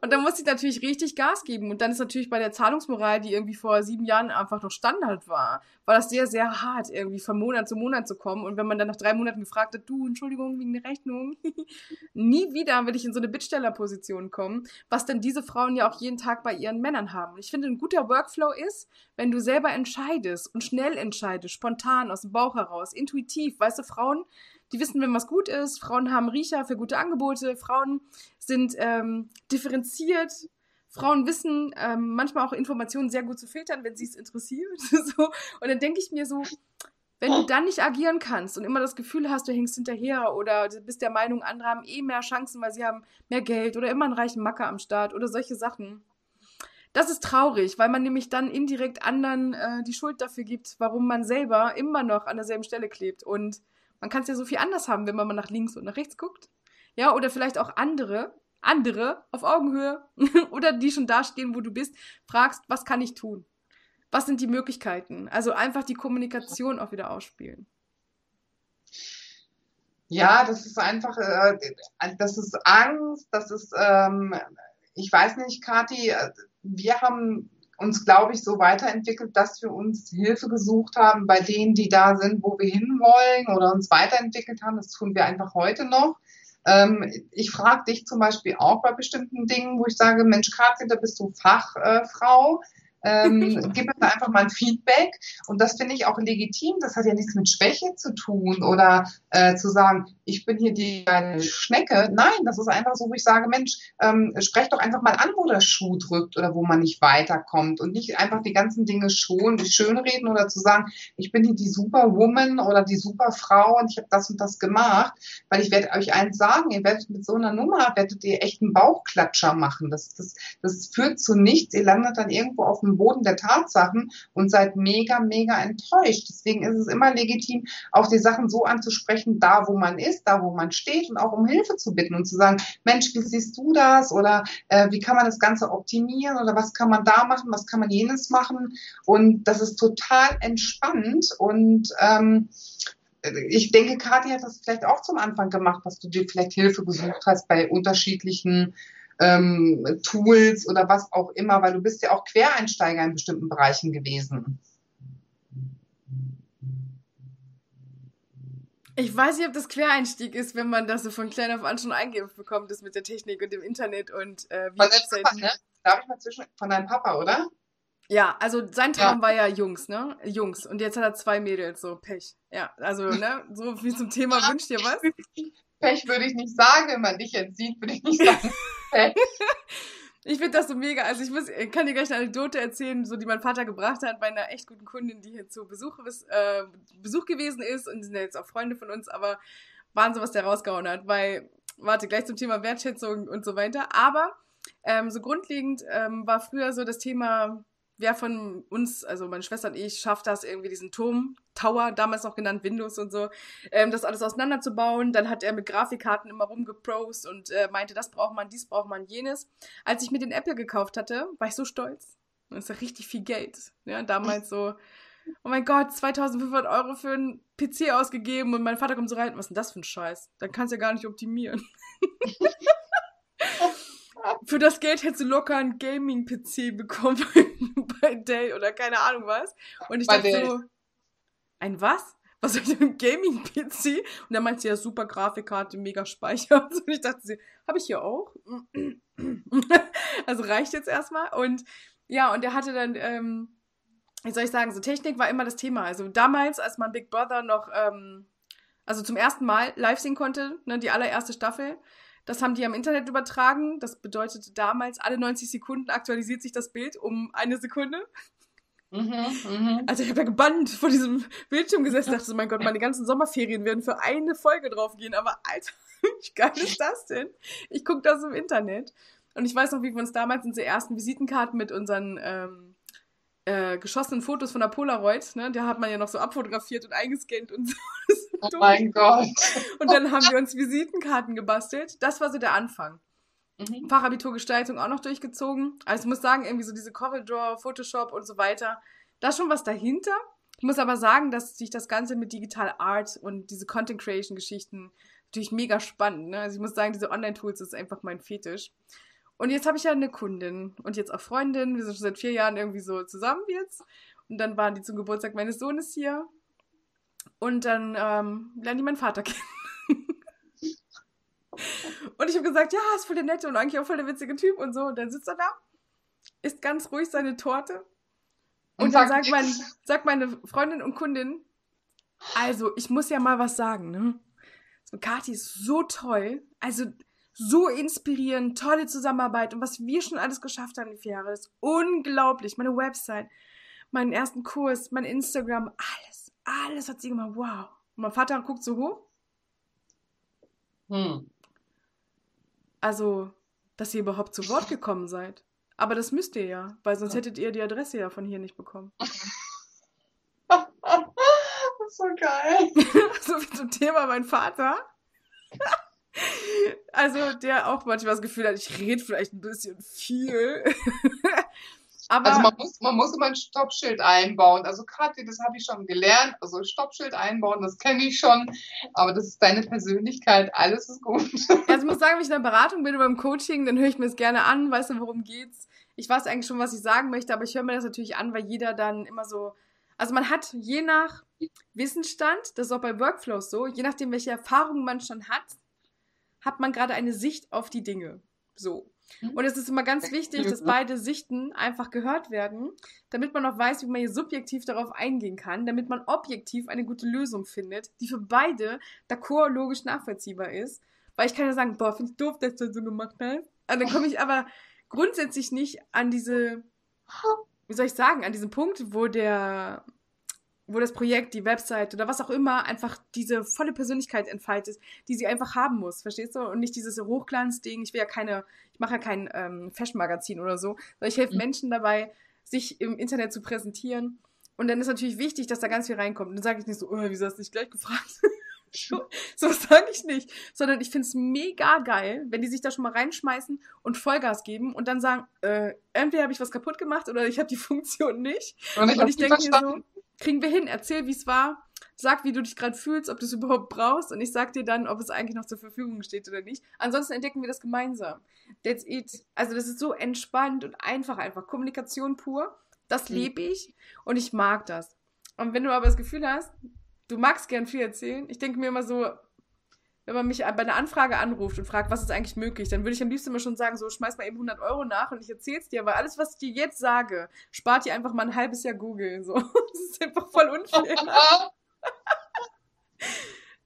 Und dann musste ich natürlich richtig Gas geben. Und dann ist natürlich bei der Zahlungsmoral, die irgendwie vor sieben Jahren einfach noch Standard war, war das sehr, sehr hart, irgendwie von Monat zu Monat zu kommen. Und wenn man dann nach drei Monaten gefragt hat, du, Entschuldigung, wegen der Rechnung, nie wieder will ich in so eine Bittstellerposition kommen, was dann diese Frauen ja auch jeden Tag bei ihren Männern haben. Ich finde, ein guter Workflow ist, wenn du selber entscheidest und schnell entscheidest, spontan, aus dem Bauch heraus, intuitiv. Weißt du, Frauen, die wissen, wenn was gut ist. Frauen haben Riecher für gute Angebote. Frauen sind ähm, differenziert. Frauen wissen ähm, manchmal auch Informationen sehr gut zu filtern, wenn sie es interessiert. so. Und dann denke ich mir so, wenn du dann nicht agieren kannst und immer das Gefühl hast, du hängst hinterher oder du bist der Meinung, andere haben eh mehr Chancen, weil sie haben mehr Geld oder immer einen reichen Macker am Start oder solche Sachen. Das ist traurig, weil man nämlich dann indirekt anderen äh, die Schuld dafür gibt, warum man selber immer noch an derselben Stelle klebt. Und man kann es ja so viel anders haben, wenn man mal nach links und nach rechts guckt. Ja, oder vielleicht auch andere, andere auf Augenhöhe oder die schon da stehen, wo du bist, fragst, was kann ich tun? Was sind die Möglichkeiten? Also einfach die Kommunikation auch wieder ausspielen. Ja, das ist einfach, äh, das ist Angst, das ist, ähm, ich weiß nicht, Kathi, äh, wir haben uns, glaube ich, so weiterentwickelt, dass wir uns Hilfe gesucht haben bei denen, die da sind, wo wir hinwollen oder uns weiterentwickelt haben. Das tun wir einfach heute noch. Ähm, ich frage dich zum Beispiel auch bei bestimmten Dingen, wo ich sage, Mensch, Katja, da bist du Fachfrau. Äh, ähm, gib mir einfach mal ein Feedback. Und das finde ich auch legitim. Das hat ja nichts mit Schwäche zu tun oder äh, zu sagen, ich bin hier die kleine Schnecke. Nein, das ist einfach so, wo ich sage, Mensch, ähm, sprech doch einfach mal an, wo der Schuh drückt oder wo man nicht weiterkommt und nicht einfach die ganzen Dinge schon schönreden oder zu sagen, ich bin hier die Superwoman oder die Superfrau und ich habe das und das gemacht, weil ich werde euch eins sagen, ihr werdet mit so einer Nummer, werdet ihr echt einen Bauchklatscher machen. Das, das, das führt zu nichts. Ihr landet dann irgendwo auf dem dem Boden der Tatsachen und seid mega, mega enttäuscht. Deswegen ist es immer legitim, auch die Sachen so anzusprechen, da wo man ist, da wo man steht und auch um Hilfe zu bitten und zu sagen, Mensch, wie siehst du das? Oder äh, wie kann man das Ganze optimieren? Oder was kann man da machen? Was kann man jenes machen? Und das ist total entspannt und ähm, ich denke, Kathi hat das vielleicht auch zum Anfang gemacht, dass du dir vielleicht Hilfe gesucht hast bei unterschiedlichen ähm, Tools oder was auch immer, weil du bist ja auch Quereinsteiger in bestimmten Bereichen gewesen. Ich weiß nicht, ob das Quereinstieg ist, wenn man das so von klein auf an schon eingeimpft bekommt, das mit der Technik und dem Internet und äh, wie Webseiten. Ne? Darf ich mal zwischen von deinem Papa, oder? Ja, also sein Traum ja. war ja Jungs, ne? Jungs. Und jetzt hat er zwei Mädels, so Pech. Ja, also, ne? So wie zum Thema wünscht dir was? Pech würde ich nicht sagen, wenn man dich jetzt sieht, würde ich nicht sagen, Ich finde das so mega. Also ich muss, ich kann dir gleich eine Anekdote erzählen, so die mein Vater gebracht hat bei einer echt guten Kundin, die hier zu Besuch, äh, Besuch gewesen ist und sind ja jetzt auch Freunde von uns, aber Wahnsinn, was der rausgehauen hat, weil, warte, gleich zum Thema Wertschätzung und so weiter. Aber ähm, so grundlegend ähm, war früher so das Thema wer von uns, also meine Schwester und ich, schafft das irgendwie diesen Turm, Tower, damals noch genannt Windows und so, ähm, das alles auseinanderzubauen. Dann hat er mit Grafikkarten immer rumgeprost und äh, meinte, das braucht man, dies braucht man, jenes. Als ich mir den Apple gekauft hatte, war ich so stolz. Das ist ja richtig viel Geld. Ja, damals so, oh mein Gott, 2500 Euro für einen PC ausgegeben und mein Vater kommt so rein, was ist denn das für ein Scheiß? Dann kannst du ja gar nicht optimieren. für das Geld hättest du locker einen Gaming-PC bekommen bei Dell oder keine Ahnung was. Und ich bei dachte Dell. so, ein was? Was soll ich ein Gaming-PC? Und dann meinte sie ja super Grafikkarte, mega Speicher. Und ich dachte sie, habe ich hier auch? also reicht jetzt erstmal. Und ja, und er hatte dann, ähm, wie soll ich sagen, so Technik war immer das Thema. Also damals, als man Big Brother noch, ähm, also zum ersten Mal live sehen konnte, ne, die allererste Staffel, das haben die am Internet übertragen. Das bedeutete damals, alle 90 Sekunden aktualisiert sich das Bild um eine Sekunde. Mhm, mh. Also ich habe ja gebannt vor diesem Bildschirm gesessen und dachte so, mein Gott, meine ganzen Sommerferien werden für eine Folge draufgehen. Aber Alter, wie geil ist das denn? Ich gucke das im Internet. Und ich weiß noch, wie wir uns damals unsere ersten Visitenkarten mit unseren ähm, äh, geschossenen Fotos von der Polaroid, ne, da hat man ja noch so abfotografiert und eingescannt und so. oh mein Gott. Und dann haben wir uns Visitenkarten gebastelt. Das war so der Anfang. Mhm. Fachabiturgestaltung auch noch durchgezogen. Also ich muss sagen, irgendwie so diese Corridor, Photoshop und so weiter, da ist schon was dahinter. Ich muss aber sagen, dass sich das Ganze mit Digital Art und diese Content Creation Geschichten natürlich mega spannend. Ne? Also ich muss sagen, diese Online-Tools ist einfach mein Fetisch. Und jetzt habe ich ja eine Kundin und jetzt auch Freundin. Wir sind schon seit vier Jahren irgendwie so zusammen jetzt. Und dann waren die zum Geburtstag meines Sohnes hier. Und dann ähm, lernen die meinen Vater kennen. und ich habe gesagt, ja, ist voll der nette und eigentlich auch voll der witzige Typ und so. Und dann sitzt er da, isst ganz ruhig seine Torte. Und, und dann sagt, mein, sagt meine Freundin und Kundin, also, ich muss ja mal was sagen, ne? So, Kathi ist so toll. Also, so inspirierend, tolle Zusammenarbeit und was wir schon alles geschafft haben in vier Jahren, ist unglaublich. Meine Website, meinen ersten Kurs, mein Instagram, alles, alles hat sie gemacht. Wow. Und mein Vater guckt so hoch. Hm. Also, dass ihr überhaupt zu Wort gekommen seid. Aber das müsst ihr ja, weil sonst hättet ihr die Adresse ja von hier nicht bekommen. das ist so geil. so wie zum Thema mein Vater. Also, der auch manchmal das Gefühl hat, ich rede vielleicht ein bisschen viel. Aber also man muss, man muss immer ein Stoppschild einbauen. Also Kathi, das habe ich schon gelernt. Also Stoppschild einbauen, das kenne ich schon. Aber das ist deine Persönlichkeit. Alles ist gut. Also ich muss sagen, wenn ich in der Beratung bin oder beim Coaching, dann höre ich mir das gerne an. Weißt du, worum geht's? Ich weiß eigentlich schon, was ich sagen möchte, aber ich höre mir das natürlich an, weil jeder dann immer so. Also man hat je nach Wissensstand, das ist auch bei Workflows so, je nachdem, welche Erfahrungen man schon hat, hat man gerade eine Sicht auf die Dinge. So. Mhm. Und es ist immer ganz wichtig, dass beide Sichten einfach gehört werden, damit man auch weiß, wie man hier subjektiv darauf eingehen kann, damit man objektiv eine gute Lösung findet, die für beide d'accord logisch nachvollziehbar ist. Weil ich kann ja sagen, boah, finde ich doof, dass du das so gemacht hast. Und dann komme ich aber grundsätzlich nicht an diese, wie soll ich sagen, an diesen Punkt, wo der wo das Projekt, die Website oder was auch immer einfach diese volle Persönlichkeit entfaltet, die sie einfach haben muss, verstehst du? Und nicht dieses Hochglanzding. Ich will ja keine, ich mache ja kein ähm, Fashion-Magazin oder so, sondern ich helfe mhm. Menschen dabei, sich im Internet zu präsentieren. Und dann ist natürlich wichtig, dass da ganz viel reinkommt. Und dann sage ich nicht so, oh, wieso hast du dich gleich gefragt? so sage ich nicht. Sondern ich finde es mega geil, wenn die sich da schon mal reinschmeißen und Vollgas geben und dann sagen, äh, entweder habe ich was kaputt gemacht oder ich habe die Funktion nicht. Und ich, und ich denke mir so, kriegen wir hin, erzähl, wie es war, sag, wie du dich gerade fühlst, ob du es überhaupt brauchst und ich sag dir dann, ob es eigentlich noch zur Verfügung steht oder nicht. Ansonsten entdecken wir das gemeinsam. That's it. Also das ist so entspannt und einfach, einfach. Kommunikation pur, das mhm. lebe ich und ich mag das. Und wenn du aber das Gefühl hast, du magst gern viel erzählen, ich denke mir immer so, wenn man mich bei einer Anfrage anruft und fragt, was ist eigentlich möglich, dann würde ich am liebsten immer schon sagen, so schmeiß mal eben 100 Euro nach und ich erzähl's dir, aber alles, was ich dir jetzt sage, spart dir einfach mal ein halbes Jahr Google. So. Das ist einfach voll unfair.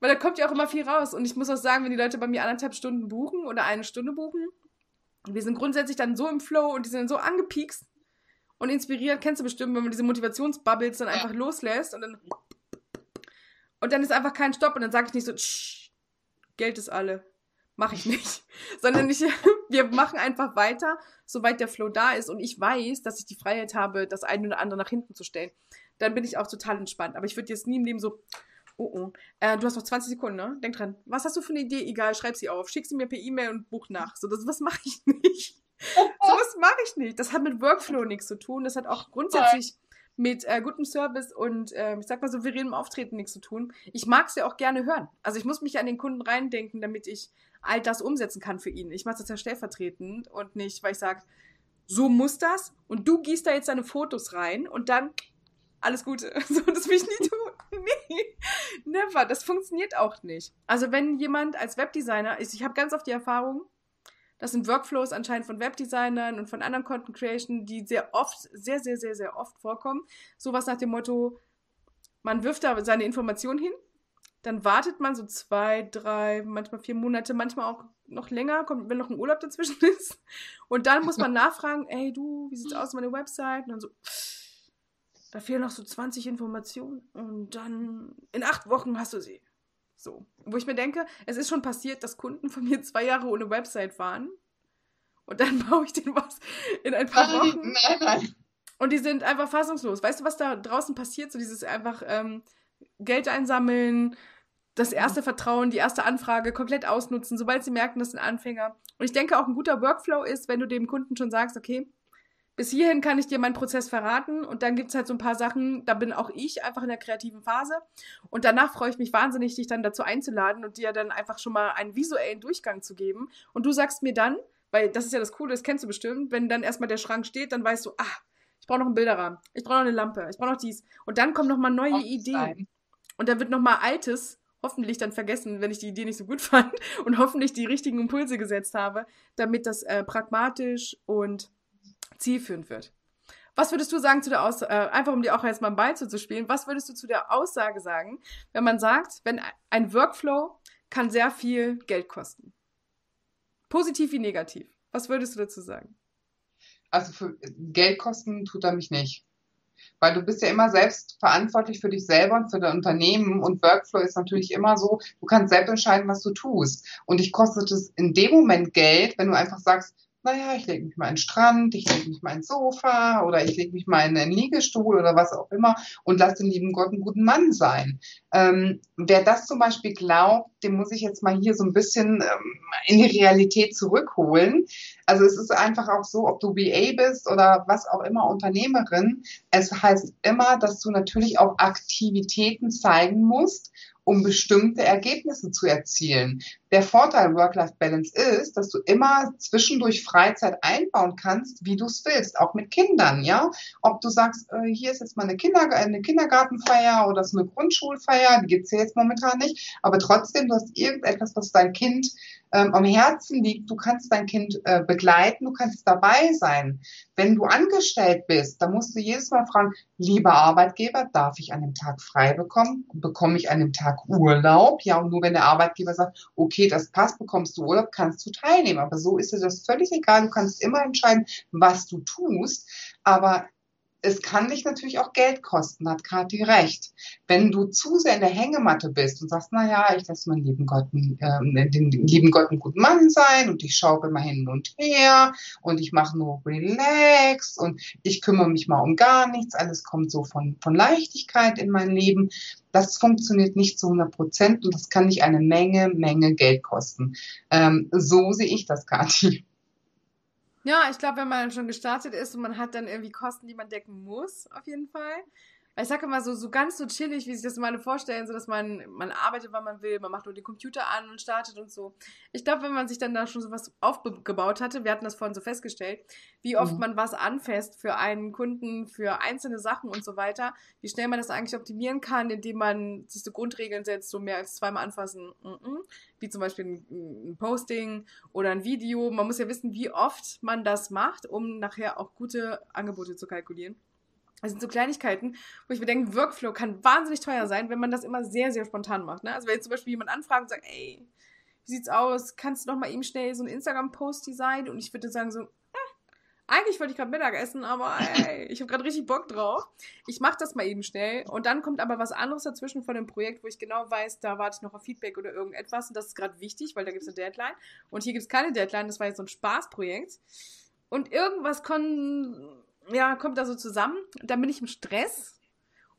Weil da kommt ja auch immer viel raus. Und ich muss auch sagen, wenn die Leute bei mir anderthalb Stunden buchen oder eine Stunde buchen, wir sind grundsätzlich dann so im Flow und die sind so angepiekst und inspiriert, kennst du bestimmt, wenn man diese Motivationsbubbles dann einfach loslässt und dann und dann ist einfach kein Stopp und dann sage ich nicht so, Tsch, Geld ist alle. Mache ich nicht. Sondern ich, wir machen einfach weiter, soweit der Flow da ist und ich weiß, dass ich die Freiheit habe, das eine oder andere nach hinten zu stellen. Dann bin ich auch total entspannt. Aber ich würde jetzt nie im Leben so, oh oh, äh, du hast noch 20 Sekunden, ne? Denk dran. Was hast du für eine Idee? Egal, schreib sie auf. Schick sie mir per E-Mail und buch nach. So, das, was mache ich nicht. so was mache ich nicht. Das hat mit Workflow nichts zu tun. Das hat auch grundsätzlich mit äh, gutem Service und äh, ich sag mal souveränem Auftreten nichts zu tun. Ich mag es ja auch gerne hören. Also ich muss mich an den Kunden reindenken, damit ich all das umsetzen kann für ihn. Ich mache das ja stellvertretend und nicht, weil ich sage, so muss das und du gießt da jetzt deine Fotos rein und dann alles Gute. So, das will ich nie tun. Nee, never. Das funktioniert auch nicht. Also wenn jemand als Webdesigner ist, ich habe ganz oft die Erfahrung, das sind Workflows anscheinend von Webdesignern und von anderen Content Creation, die sehr oft, sehr, sehr, sehr, sehr oft vorkommen. Sowas nach dem Motto, man wirft da seine Informationen hin, dann wartet man so zwei, drei, manchmal vier Monate, manchmal auch noch länger, kommt, wenn noch ein Urlaub dazwischen ist. Und dann muss man nachfragen, ey du, wie sieht's aus mit meiner Website? Und dann so, da fehlen noch so 20 Informationen und dann in acht Wochen hast du sie. So. Wo ich mir denke, es ist schon passiert, dass Kunden von mir zwei Jahre ohne Website waren. Und dann baue ich denen was in ein paar Wochen. Nein, nein. Und die sind einfach fassungslos. Weißt du, was da draußen passiert? So dieses einfach ähm, Geld einsammeln, das erste Vertrauen, die erste Anfrage komplett ausnutzen, sobald sie merken, das sind Anfänger. Und ich denke auch ein guter Workflow ist, wenn du dem Kunden schon sagst, okay, bis hierhin kann ich dir meinen Prozess verraten und dann gibt es halt so ein paar Sachen, da bin auch ich einfach in der kreativen Phase und danach freue ich mich wahnsinnig, dich dann dazu einzuladen und dir dann einfach schon mal einen visuellen Durchgang zu geben. Und du sagst mir dann, weil das ist ja das Coole, das kennst du bestimmt, wenn dann erstmal der Schrank steht, dann weißt du, ah, ich brauche noch einen Bilderrahmen, ich brauche noch eine Lampe, ich brauche noch dies. Und dann kommen nochmal neue Ideen. Und dann wird nochmal Altes hoffentlich dann vergessen, wenn ich die Idee nicht so gut fand und hoffentlich die richtigen Impulse gesetzt habe, damit das äh, pragmatisch und zielführend wird. Was würdest du sagen zu der Aussage, äh, einfach um dir auch jetzt mal einen Ball zuzuspielen, was würdest du zu der Aussage sagen, wenn man sagt, wenn ein Workflow kann sehr viel Geld kosten? Positiv wie negativ. Was würdest du dazu sagen? Also für Geld kosten tut er mich nicht. Weil du bist ja immer selbst verantwortlich für dich selber und für dein Unternehmen und Workflow ist natürlich immer so, du kannst selbst entscheiden, was du tust. Und dich kostet es in dem Moment Geld, wenn du einfach sagst, naja, ich lege mich mal in den Strand, ich lege mich mal ins Sofa oder ich lege mich mal in einen Liegestuhl oder was auch immer und lass den lieben Gott einen guten Mann sein. Ähm, wer das zum Beispiel glaubt, dem muss ich jetzt mal hier so ein bisschen ähm, in die Realität zurückholen. Also es ist einfach auch so, ob du BA bist oder was auch immer Unternehmerin, es heißt immer, dass du natürlich auch Aktivitäten zeigen musst um bestimmte Ergebnisse zu erzielen. Der Vorteil Work-Life-Balance ist, dass du immer zwischendurch Freizeit einbauen kannst, wie du es willst, auch mit Kindern, ja. Ob du sagst, äh, hier ist jetzt mal eine, Kinder eine Kindergartenfeier oder so eine Grundschulfeier, die gibt's hier jetzt momentan nicht, aber trotzdem, du hast irgendetwas, was dein Kind ähm, am Herzen liegt, du kannst dein Kind äh, begleiten, du kannst dabei sein. Wenn du angestellt bist, dann musst du jedes Mal fragen, lieber Arbeitgeber, darf ich an dem Tag frei bekommen? Bekomme ich an dem Tag Urlaub? Ja, und nur wenn der Arbeitgeber sagt, okay, das passt, bekommst du Urlaub, kannst du teilnehmen. Aber so ist dir das völlig egal. Du kannst immer entscheiden, was du tust. Aber es kann dich natürlich auch Geld kosten, hat Kathi recht. Wenn du zu sehr in der Hängematte bist und sagst, na ja, ich lasse meinen lieben Gott, äh, den lieben Gott einen guten Mann sein und ich schaue immer hin und her und ich mache nur Relax und ich kümmere mich mal um gar nichts, alles kommt so von, von Leichtigkeit in mein Leben. Das funktioniert nicht zu 100 Prozent und das kann dich eine Menge, Menge Geld kosten. Ähm, so sehe ich das, Kathi. Ja, ich glaube, wenn man schon gestartet ist und man hat dann irgendwie Kosten, die man decken muss, auf jeden Fall, ich sage immer so, so ganz so chillig, wie sich das meine vorstellen, so dass man, man arbeitet, wann man will, man macht nur den Computer an und startet und so. Ich glaube, wenn man sich dann da schon so was aufgebaut hatte, wir hatten das vorhin so festgestellt, wie oft mhm. man was anfasst für einen Kunden, für einzelne Sachen und so weiter, wie schnell man das eigentlich optimieren kann, indem man sich so Grundregeln setzt, so mehr als zweimal anfassen, mm -mm, wie zum Beispiel ein, ein Posting oder ein Video. Man muss ja wissen, wie oft man das macht, um nachher auch gute Angebote zu kalkulieren. Das sind so Kleinigkeiten, wo ich mir denke, Workflow kann wahnsinnig teuer sein, wenn man das immer sehr, sehr spontan macht. Ne? Also wenn jetzt zum Beispiel jemand anfragt und sagt, ey, wie sieht's aus? Kannst du noch mal eben schnell so einen Instagram-Post designen? Und ich würde sagen so, eigentlich wollte ich gerade Mittag essen, aber ey, ich habe gerade richtig Bock drauf. Ich mache das mal eben schnell und dann kommt aber was anderes dazwischen von dem Projekt, wo ich genau weiß, da warte ich noch auf Feedback oder irgendetwas und das ist gerade wichtig, weil da gibt es eine Deadline und hier gibt es keine Deadline, das war jetzt so ein Spaßprojekt und irgendwas kon ja, kommt da so zusammen, dann bin ich im Stress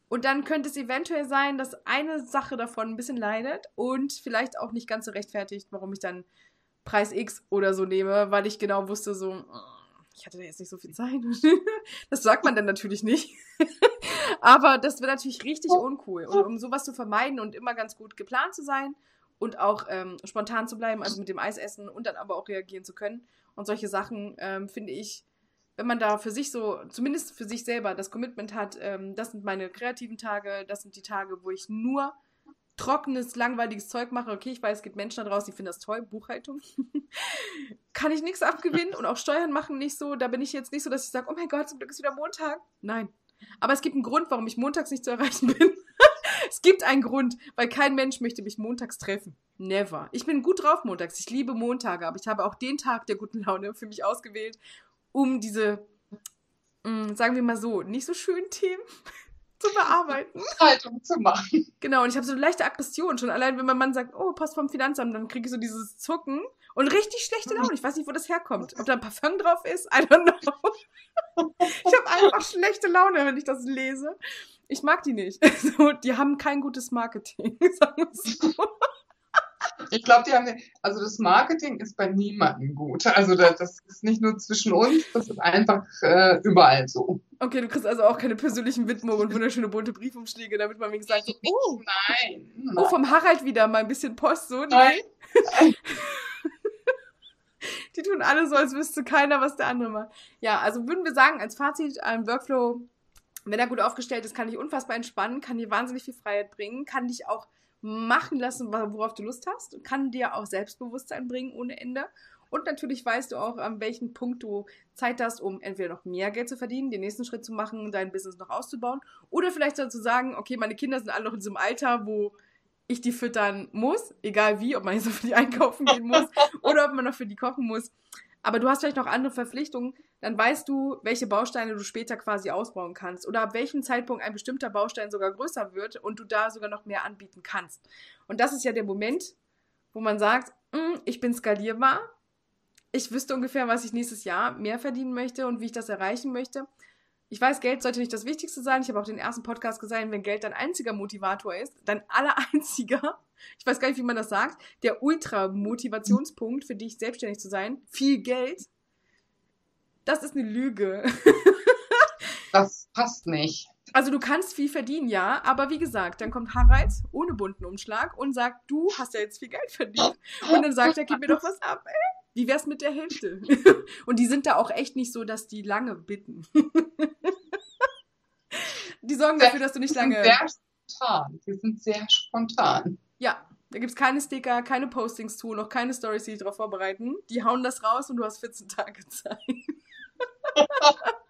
und dann könnte es eventuell sein, dass eine Sache davon ein bisschen leidet und vielleicht auch nicht ganz so rechtfertigt, warum ich dann Preis X oder so nehme, weil ich genau wusste so ich hatte da jetzt nicht so viel Zeit. das sagt man dann natürlich nicht. Aber das wäre natürlich richtig uncool. Und um sowas zu vermeiden und immer ganz gut geplant zu sein und auch ähm, spontan zu bleiben, also mit dem Eis essen und dann aber auch reagieren zu können und solche Sachen, ähm, finde ich, wenn man da für sich so, zumindest für sich selber, das Commitment hat, ähm, das sind meine kreativen Tage, das sind die Tage, wo ich nur trockenes, langweiliges Zeug mache, okay, ich weiß, es gibt Menschen da draußen, die finden das toll, Buchhaltung, kann ich nichts abgewinnen und auch Steuern machen nicht so, da bin ich jetzt nicht so, dass ich sage, oh mein Gott, zum Glück ist wieder Montag. Nein. Aber es gibt einen Grund, warum ich montags nicht zu erreichen bin. es gibt einen Grund, weil kein Mensch möchte mich montags treffen. Never. Ich bin gut drauf montags. Ich liebe Montage, aber ich habe auch den Tag der guten Laune für mich ausgewählt, um diese, mh, mm, sagen wir mal so, nicht so schönen Themen zu bearbeiten. Haltung zu machen. Genau, und ich habe so eine leichte Aggression schon. Allein wenn mein Mann sagt, oh, Post vom Finanzamt, dann kriege ich so dieses Zucken und richtig schlechte Laune. Ich weiß nicht, wo das herkommt. Ob da ein Parfum drauf ist, I don't know. Ich habe einfach schlechte Laune, wenn ich das lese. Ich mag die nicht. So, die haben kein gutes Marketing, sagen wir so. Ich glaube, die haben, also das Marketing ist bei niemandem gut. Also das ist nicht nur zwischen uns, das ist einfach äh, überall so. Okay, du kriegst also auch keine persönlichen Widmungen und wunderschöne bunte Briefumschläge, damit man mir gesagt hat, oh, nein, nein. Oh, vom Harald wieder mal ein bisschen Post, so, nein. nein. Die tun alle so, als wüsste keiner, was der andere macht. Ja, also würden wir sagen, als Fazit, ein Workflow, wenn er gut aufgestellt ist, kann dich unfassbar entspannen, kann dir wahnsinnig viel Freiheit bringen, kann dich auch machen lassen, worauf du Lust hast, kann dir auch Selbstbewusstsein bringen ohne Ende. Und natürlich weißt du auch, an welchem Punkt du Zeit hast, um entweder noch mehr Geld zu verdienen, den nächsten Schritt zu machen, dein Business noch auszubauen. Oder vielleicht zu sagen, okay, meine Kinder sind alle noch in diesem Alter, wo ich die füttern muss, egal wie, ob man jetzt noch für die einkaufen gehen muss oder ob man noch für die kochen muss. Aber du hast vielleicht noch andere Verpflichtungen, dann weißt du, welche Bausteine du später quasi ausbauen kannst oder ab welchem Zeitpunkt ein bestimmter Baustein sogar größer wird und du da sogar noch mehr anbieten kannst. Und das ist ja der Moment, wo man sagt, hm, ich bin skalierbar, ich wüsste ungefähr, was ich nächstes Jahr mehr verdienen möchte und wie ich das erreichen möchte. Ich weiß, Geld sollte nicht das Wichtigste sein. Ich habe auch den ersten Podcast gesagt, wenn Geld dein einziger Motivator ist, dein aller einziger, ich weiß gar nicht, wie man das sagt, der Ultra-Motivationspunkt für dich, selbstständig zu sein, viel Geld, das ist eine Lüge. das passt nicht. Also du kannst viel verdienen, ja, aber wie gesagt, dann kommt Harald ohne bunten Umschlag und sagt, du hast ja jetzt viel Geld verdient. Und dann sagt er, gib mir doch was ab, ey. Wie wär's mit der Hälfte? Und die sind da auch echt nicht so, dass die lange bitten. Die sorgen dafür, dass du nicht lange. Sehr spontan. Die sind sehr spontan. Ja, da gibt's keine Sticker, keine Postings zu, noch keine Stories, die dich darauf vorbereiten. Die hauen das raus und du hast 14 Tage Zeit.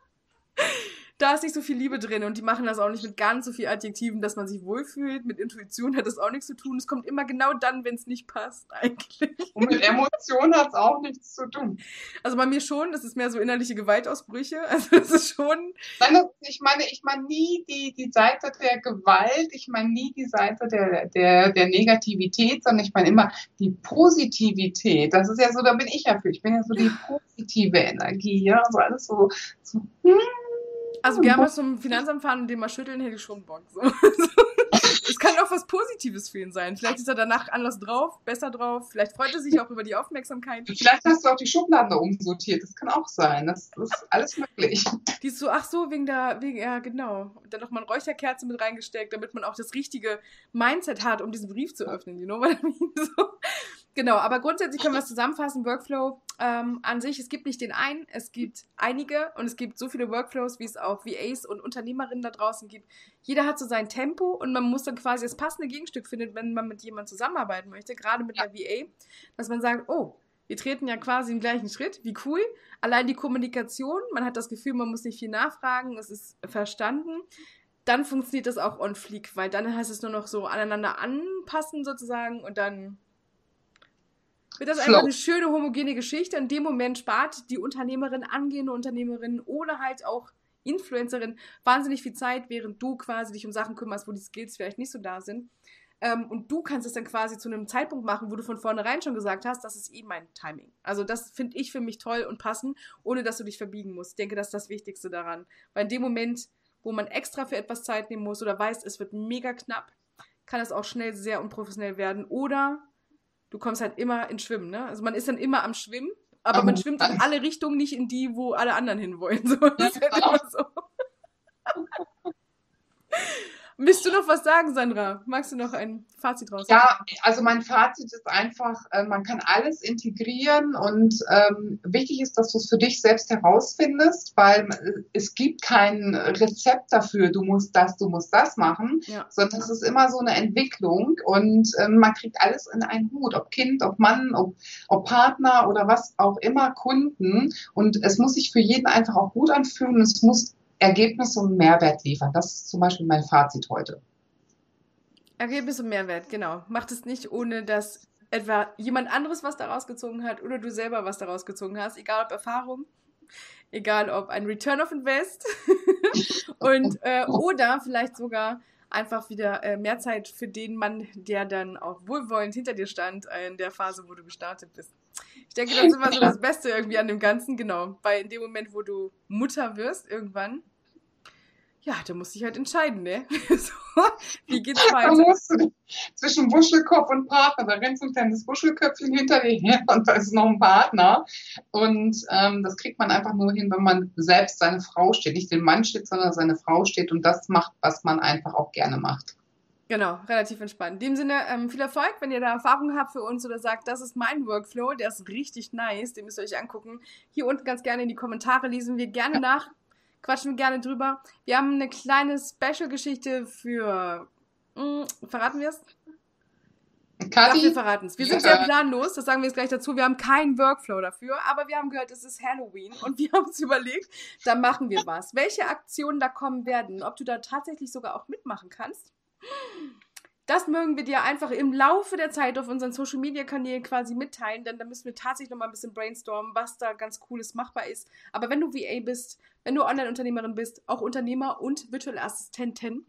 da ist nicht so viel Liebe drin und die machen das auch nicht mit ganz so viel Adjektiven, dass man sich wohlfühlt. Mit Intuition hat das auch nichts zu tun. Es kommt immer genau dann, wenn es nicht passt, eigentlich. Und mit Emotionen hat es auch nichts zu tun. Also bei mir schon, das ist mehr so innerliche Gewaltausbrüche. Also das ist schon. Nein, ich meine, ich meine nie die, die Seite der Gewalt, ich meine nie die Seite der, der, der Negativität, sondern ich meine immer die Positivität. Das ist ja so, da bin ich ja für. Ich bin ja so die positive Energie, ja, so alles so, so hm, also gerne mal zum Finanzamt fahren und den mal schütteln, hätte ich schon Bock. So. Es kann auch was Positives für ihn sein. Vielleicht ist er danach anders drauf, besser drauf. Vielleicht freut er sich auch über die Aufmerksamkeit. Vielleicht hast du auch die Schubladen da umsortiert. Das kann auch sein. Das, das ist alles möglich. Die ist so, ach so, wegen der, wegen, ja, genau. Und dann nochmal eine Räucherkerze mit reingesteckt, damit man auch das richtige Mindset hat, um diesen Brief zu öffnen. You know what I mean? So. Genau, aber grundsätzlich können wir es zusammenfassen. Workflow ähm, an sich, es gibt nicht den einen, es gibt einige und es gibt so viele Workflows, wie es auch VAs und Unternehmerinnen da draußen gibt. Jeder hat so sein Tempo und man muss dann quasi das passende Gegenstück finden, wenn man mit jemandem zusammenarbeiten möchte, gerade mit ja. einer VA, dass man sagt, oh, Wir treten ja quasi den gleichen Schritt. Wie cool. Allein die Kommunikation, man hat das Gefühl, man muss nicht viel nachfragen, es ist verstanden. Dann funktioniert das auch on fleek, weil dann heißt es nur noch so aneinander anpassen sozusagen und dann wird das einfach eine schöne homogene Geschichte. In dem Moment spart die Unternehmerin, angehende Unternehmerin oder halt auch Influencerin wahnsinnig viel Zeit, während du quasi dich um Sachen kümmerst, wo die Skills vielleicht nicht so da sind. Ähm, und du kannst es dann quasi zu einem Zeitpunkt machen, wo du von vornherein schon gesagt hast, das ist eben mein Timing. Also das finde ich für mich toll und passend, ohne dass du dich verbiegen musst. Ich denke, das ist das Wichtigste daran. Weil in dem Moment, wo man extra für etwas Zeit nehmen muss oder weiß, es wird mega knapp, kann es auch schnell sehr unprofessionell werden. Oder du kommst halt immer ins Schwimmen, ne? Also man ist dann immer am Schwimmen, aber man schwimmt in alle Richtungen, nicht in die, wo alle anderen hinwollen. So, das ist halt immer so. Willst du noch was sagen, Sandra? Magst du noch ein Fazit raus? Ja, also mein Fazit ist einfach, äh, man kann alles integrieren und ähm, wichtig ist, dass du es für dich selbst herausfindest, weil äh, es gibt kein Rezept dafür, du musst das, du musst das machen, ja. sondern es ist immer so eine Entwicklung und ähm, man kriegt alles in einen Hut, ob Kind, ob Mann, ob, ob Partner oder was auch immer, Kunden und es muss sich für jeden einfach auch gut anfühlen, es muss Ergebnis und Mehrwert liefern. Das ist zum Beispiel mein Fazit heute. Ergebnis und Mehrwert, genau. Macht es nicht, ohne dass etwa jemand anderes was daraus gezogen hat oder du selber was daraus gezogen hast, egal ob Erfahrung, egal ob ein Return of Invest und äh, oder vielleicht sogar einfach wieder äh, mehr Zeit für den Mann, der dann auch wohlwollend hinter dir stand in der Phase, wo du gestartet bist. Ich denke, das ist immer so das Beste irgendwie an dem Ganzen, genau. Weil in dem Moment, wo du Mutter wirst, irgendwann, ja, da musst du dich halt entscheiden, ne? so, wie geht's weiter? Da musst du zwischen Wuschelkopf und Partner, da rennt so ein kleines Wuschelköpfchen hinter dir her und da ist noch ein Partner. Und ähm, das kriegt man einfach nur hin, wenn man selbst seine Frau steht. Nicht den Mann steht, sondern seine Frau steht und das macht, was man einfach auch gerne macht. Genau, relativ entspannt. In dem Sinne, ähm, viel Erfolg, wenn ihr da Erfahrungen habt für uns oder sagt, das ist mein Workflow, der ist richtig nice, den müsst ihr euch angucken. Hier unten ganz gerne in die Kommentare lesen wir gerne nach, quatschen wir gerne drüber. Wir haben eine kleine Special-Geschichte für. Mh, hm, verraten wir es? Kathi? wir verraten es. Wir sind sehr planlos, das sagen wir jetzt gleich dazu. Wir haben keinen Workflow dafür, aber wir haben gehört, es ist Halloween und wir haben uns überlegt, da machen wir was. Welche Aktionen da kommen werden, ob du da tatsächlich sogar auch mitmachen kannst das mögen wir dir einfach im Laufe der Zeit auf unseren Social Media Kanälen quasi mitteilen, denn da müssen wir tatsächlich noch mal ein bisschen brainstormen, was da ganz cooles machbar ist. Aber wenn du VA bist, wenn du Online-Unternehmerin bist, auch Unternehmer und virtuelle Assistenten,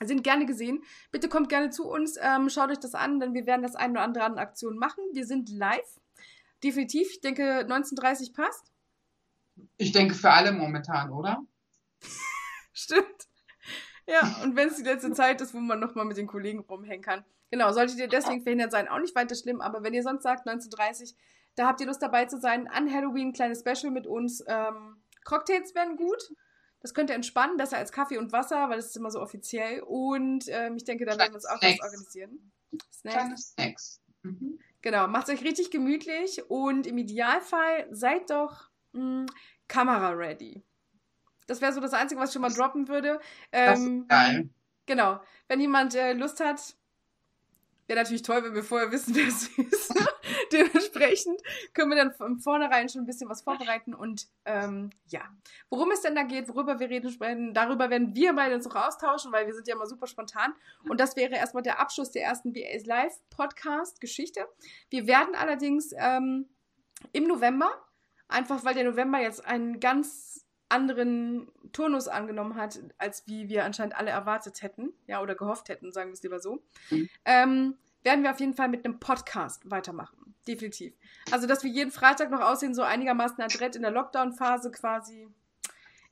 sind gerne gesehen. Bitte kommt gerne zu uns, ähm, schaut euch das an, denn wir werden das eine oder andere an Aktionen machen. Wir sind live. Definitiv. Ich denke, 1930 passt. Ich denke für alle momentan, oder? Stimmt. Ja, und wenn es die letzte Zeit ist, wo man nochmal mit den Kollegen rumhängen kann. Genau, solltet ihr deswegen verhindert sein, auch nicht weiter schlimm, aber wenn ihr sonst sagt 1930, da habt ihr Lust dabei zu sein, an Halloween ein kleines Special mit uns. Ähm, Cocktails wären gut. Das könnte entspannen, besser als Kaffee und Wasser, weil das ist immer so offiziell. Und ähm, ich denke, da werden wir uns auch was organisieren. Snacks. Kleine Snacks. Mhm. Genau, macht euch richtig gemütlich und im Idealfall seid doch mh, hm, Kamera ready. Das wäre so das Einzige, was ich schon mal droppen würde. Ähm, das ist ähm, geil. Genau. Wenn jemand äh, Lust hat, wäre natürlich toll, wenn wir vorher wissen, wer es ist. Dementsprechend können wir dann von vornherein schon ein bisschen was vorbereiten und ähm, ja, worum es denn da geht, worüber wir reden, sprechen, darüber werden wir beide uns auch austauschen, weil wir sind ja immer super spontan und das wäre erstmal der Abschluss der ersten BAs Live Podcast Geschichte. Wir werden allerdings ähm, im November, einfach weil der November jetzt ein ganz anderen Turnus angenommen hat, als wie wir anscheinend alle erwartet hätten, ja, oder gehofft hätten, sagen wir es lieber so, mhm. ähm, werden wir auf jeden Fall mit einem Podcast weitermachen. Definitiv. Also, dass wir jeden Freitag noch aussehen, so einigermaßen adrett in der Lockdown-Phase quasi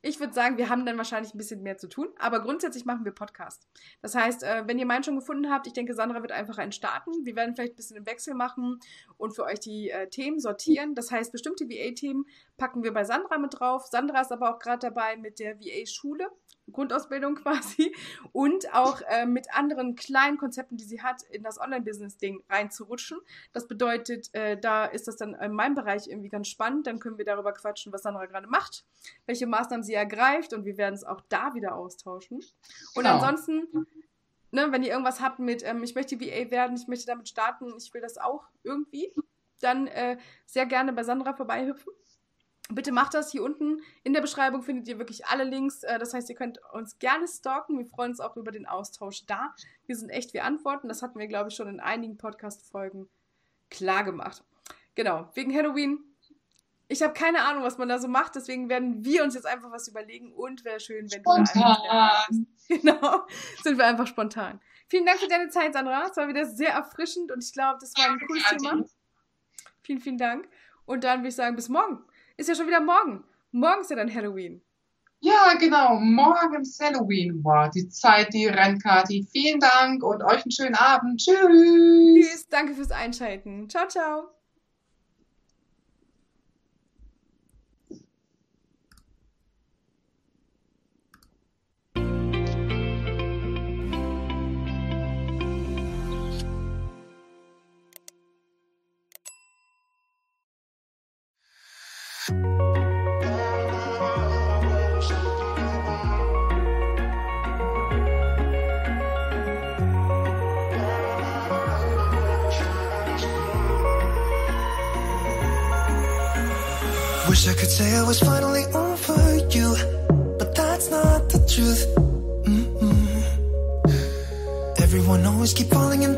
ich würde sagen, wir haben dann wahrscheinlich ein bisschen mehr zu tun, aber grundsätzlich machen wir Podcast. Das heißt, äh, wenn ihr meinen schon gefunden habt, ich denke, Sandra wird einfach einen starten. Wir werden vielleicht ein bisschen im Wechsel machen und für euch die äh, Themen sortieren. Das heißt, bestimmte VA-Themen packen wir bei Sandra mit drauf. Sandra ist aber auch gerade dabei mit der VA-Schule. Grundausbildung quasi und auch äh, mit anderen kleinen Konzepten, die sie hat, in das Online-Business-Ding reinzurutschen. Das bedeutet, äh, da ist das dann in meinem Bereich irgendwie ganz spannend. Dann können wir darüber quatschen, was Sandra gerade macht, welche Maßnahmen sie ergreift und wir werden es auch da wieder austauschen. Und genau. ansonsten, ne, wenn ihr irgendwas habt mit, ähm, ich möchte VA werden, ich möchte damit starten, ich will das auch irgendwie, dann äh, sehr gerne bei Sandra vorbeihüpfen. Bitte macht das. Hier unten in der Beschreibung findet ihr wirklich alle Links. Äh, das heißt, ihr könnt uns gerne stalken. Wir freuen uns auch über den Austausch da. Wir sind echt, wir antworten. Das hatten wir, glaube ich, schon in einigen Podcast-Folgen klar gemacht. Genau, wegen Halloween. Ich habe keine Ahnung, was man da so macht, deswegen werden wir uns jetzt einfach was überlegen und wäre schön, wenn Spontan. du Genau, sind wir einfach spontan. Vielen Dank für deine Zeit, Sandra. Es war wieder sehr erfrischend und ich glaube, das war ein cooles Thema. Vielen, vielen Dank. Und dann würde ich sagen, bis morgen. Ist ja schon wieder morgen. Morgen ist ja dann Halloween. Ja, genau. Morgen ist Halloween. Wow, die Zeit, die rennt, Kathi. Vielen Dank und euch einen schönen Abend. Tschüss. Tschüss. Danke fürs Einschalten. Ciao, ciao. Was finally over you, but that's not the truth. Mm-mm. Everyone always keep falling in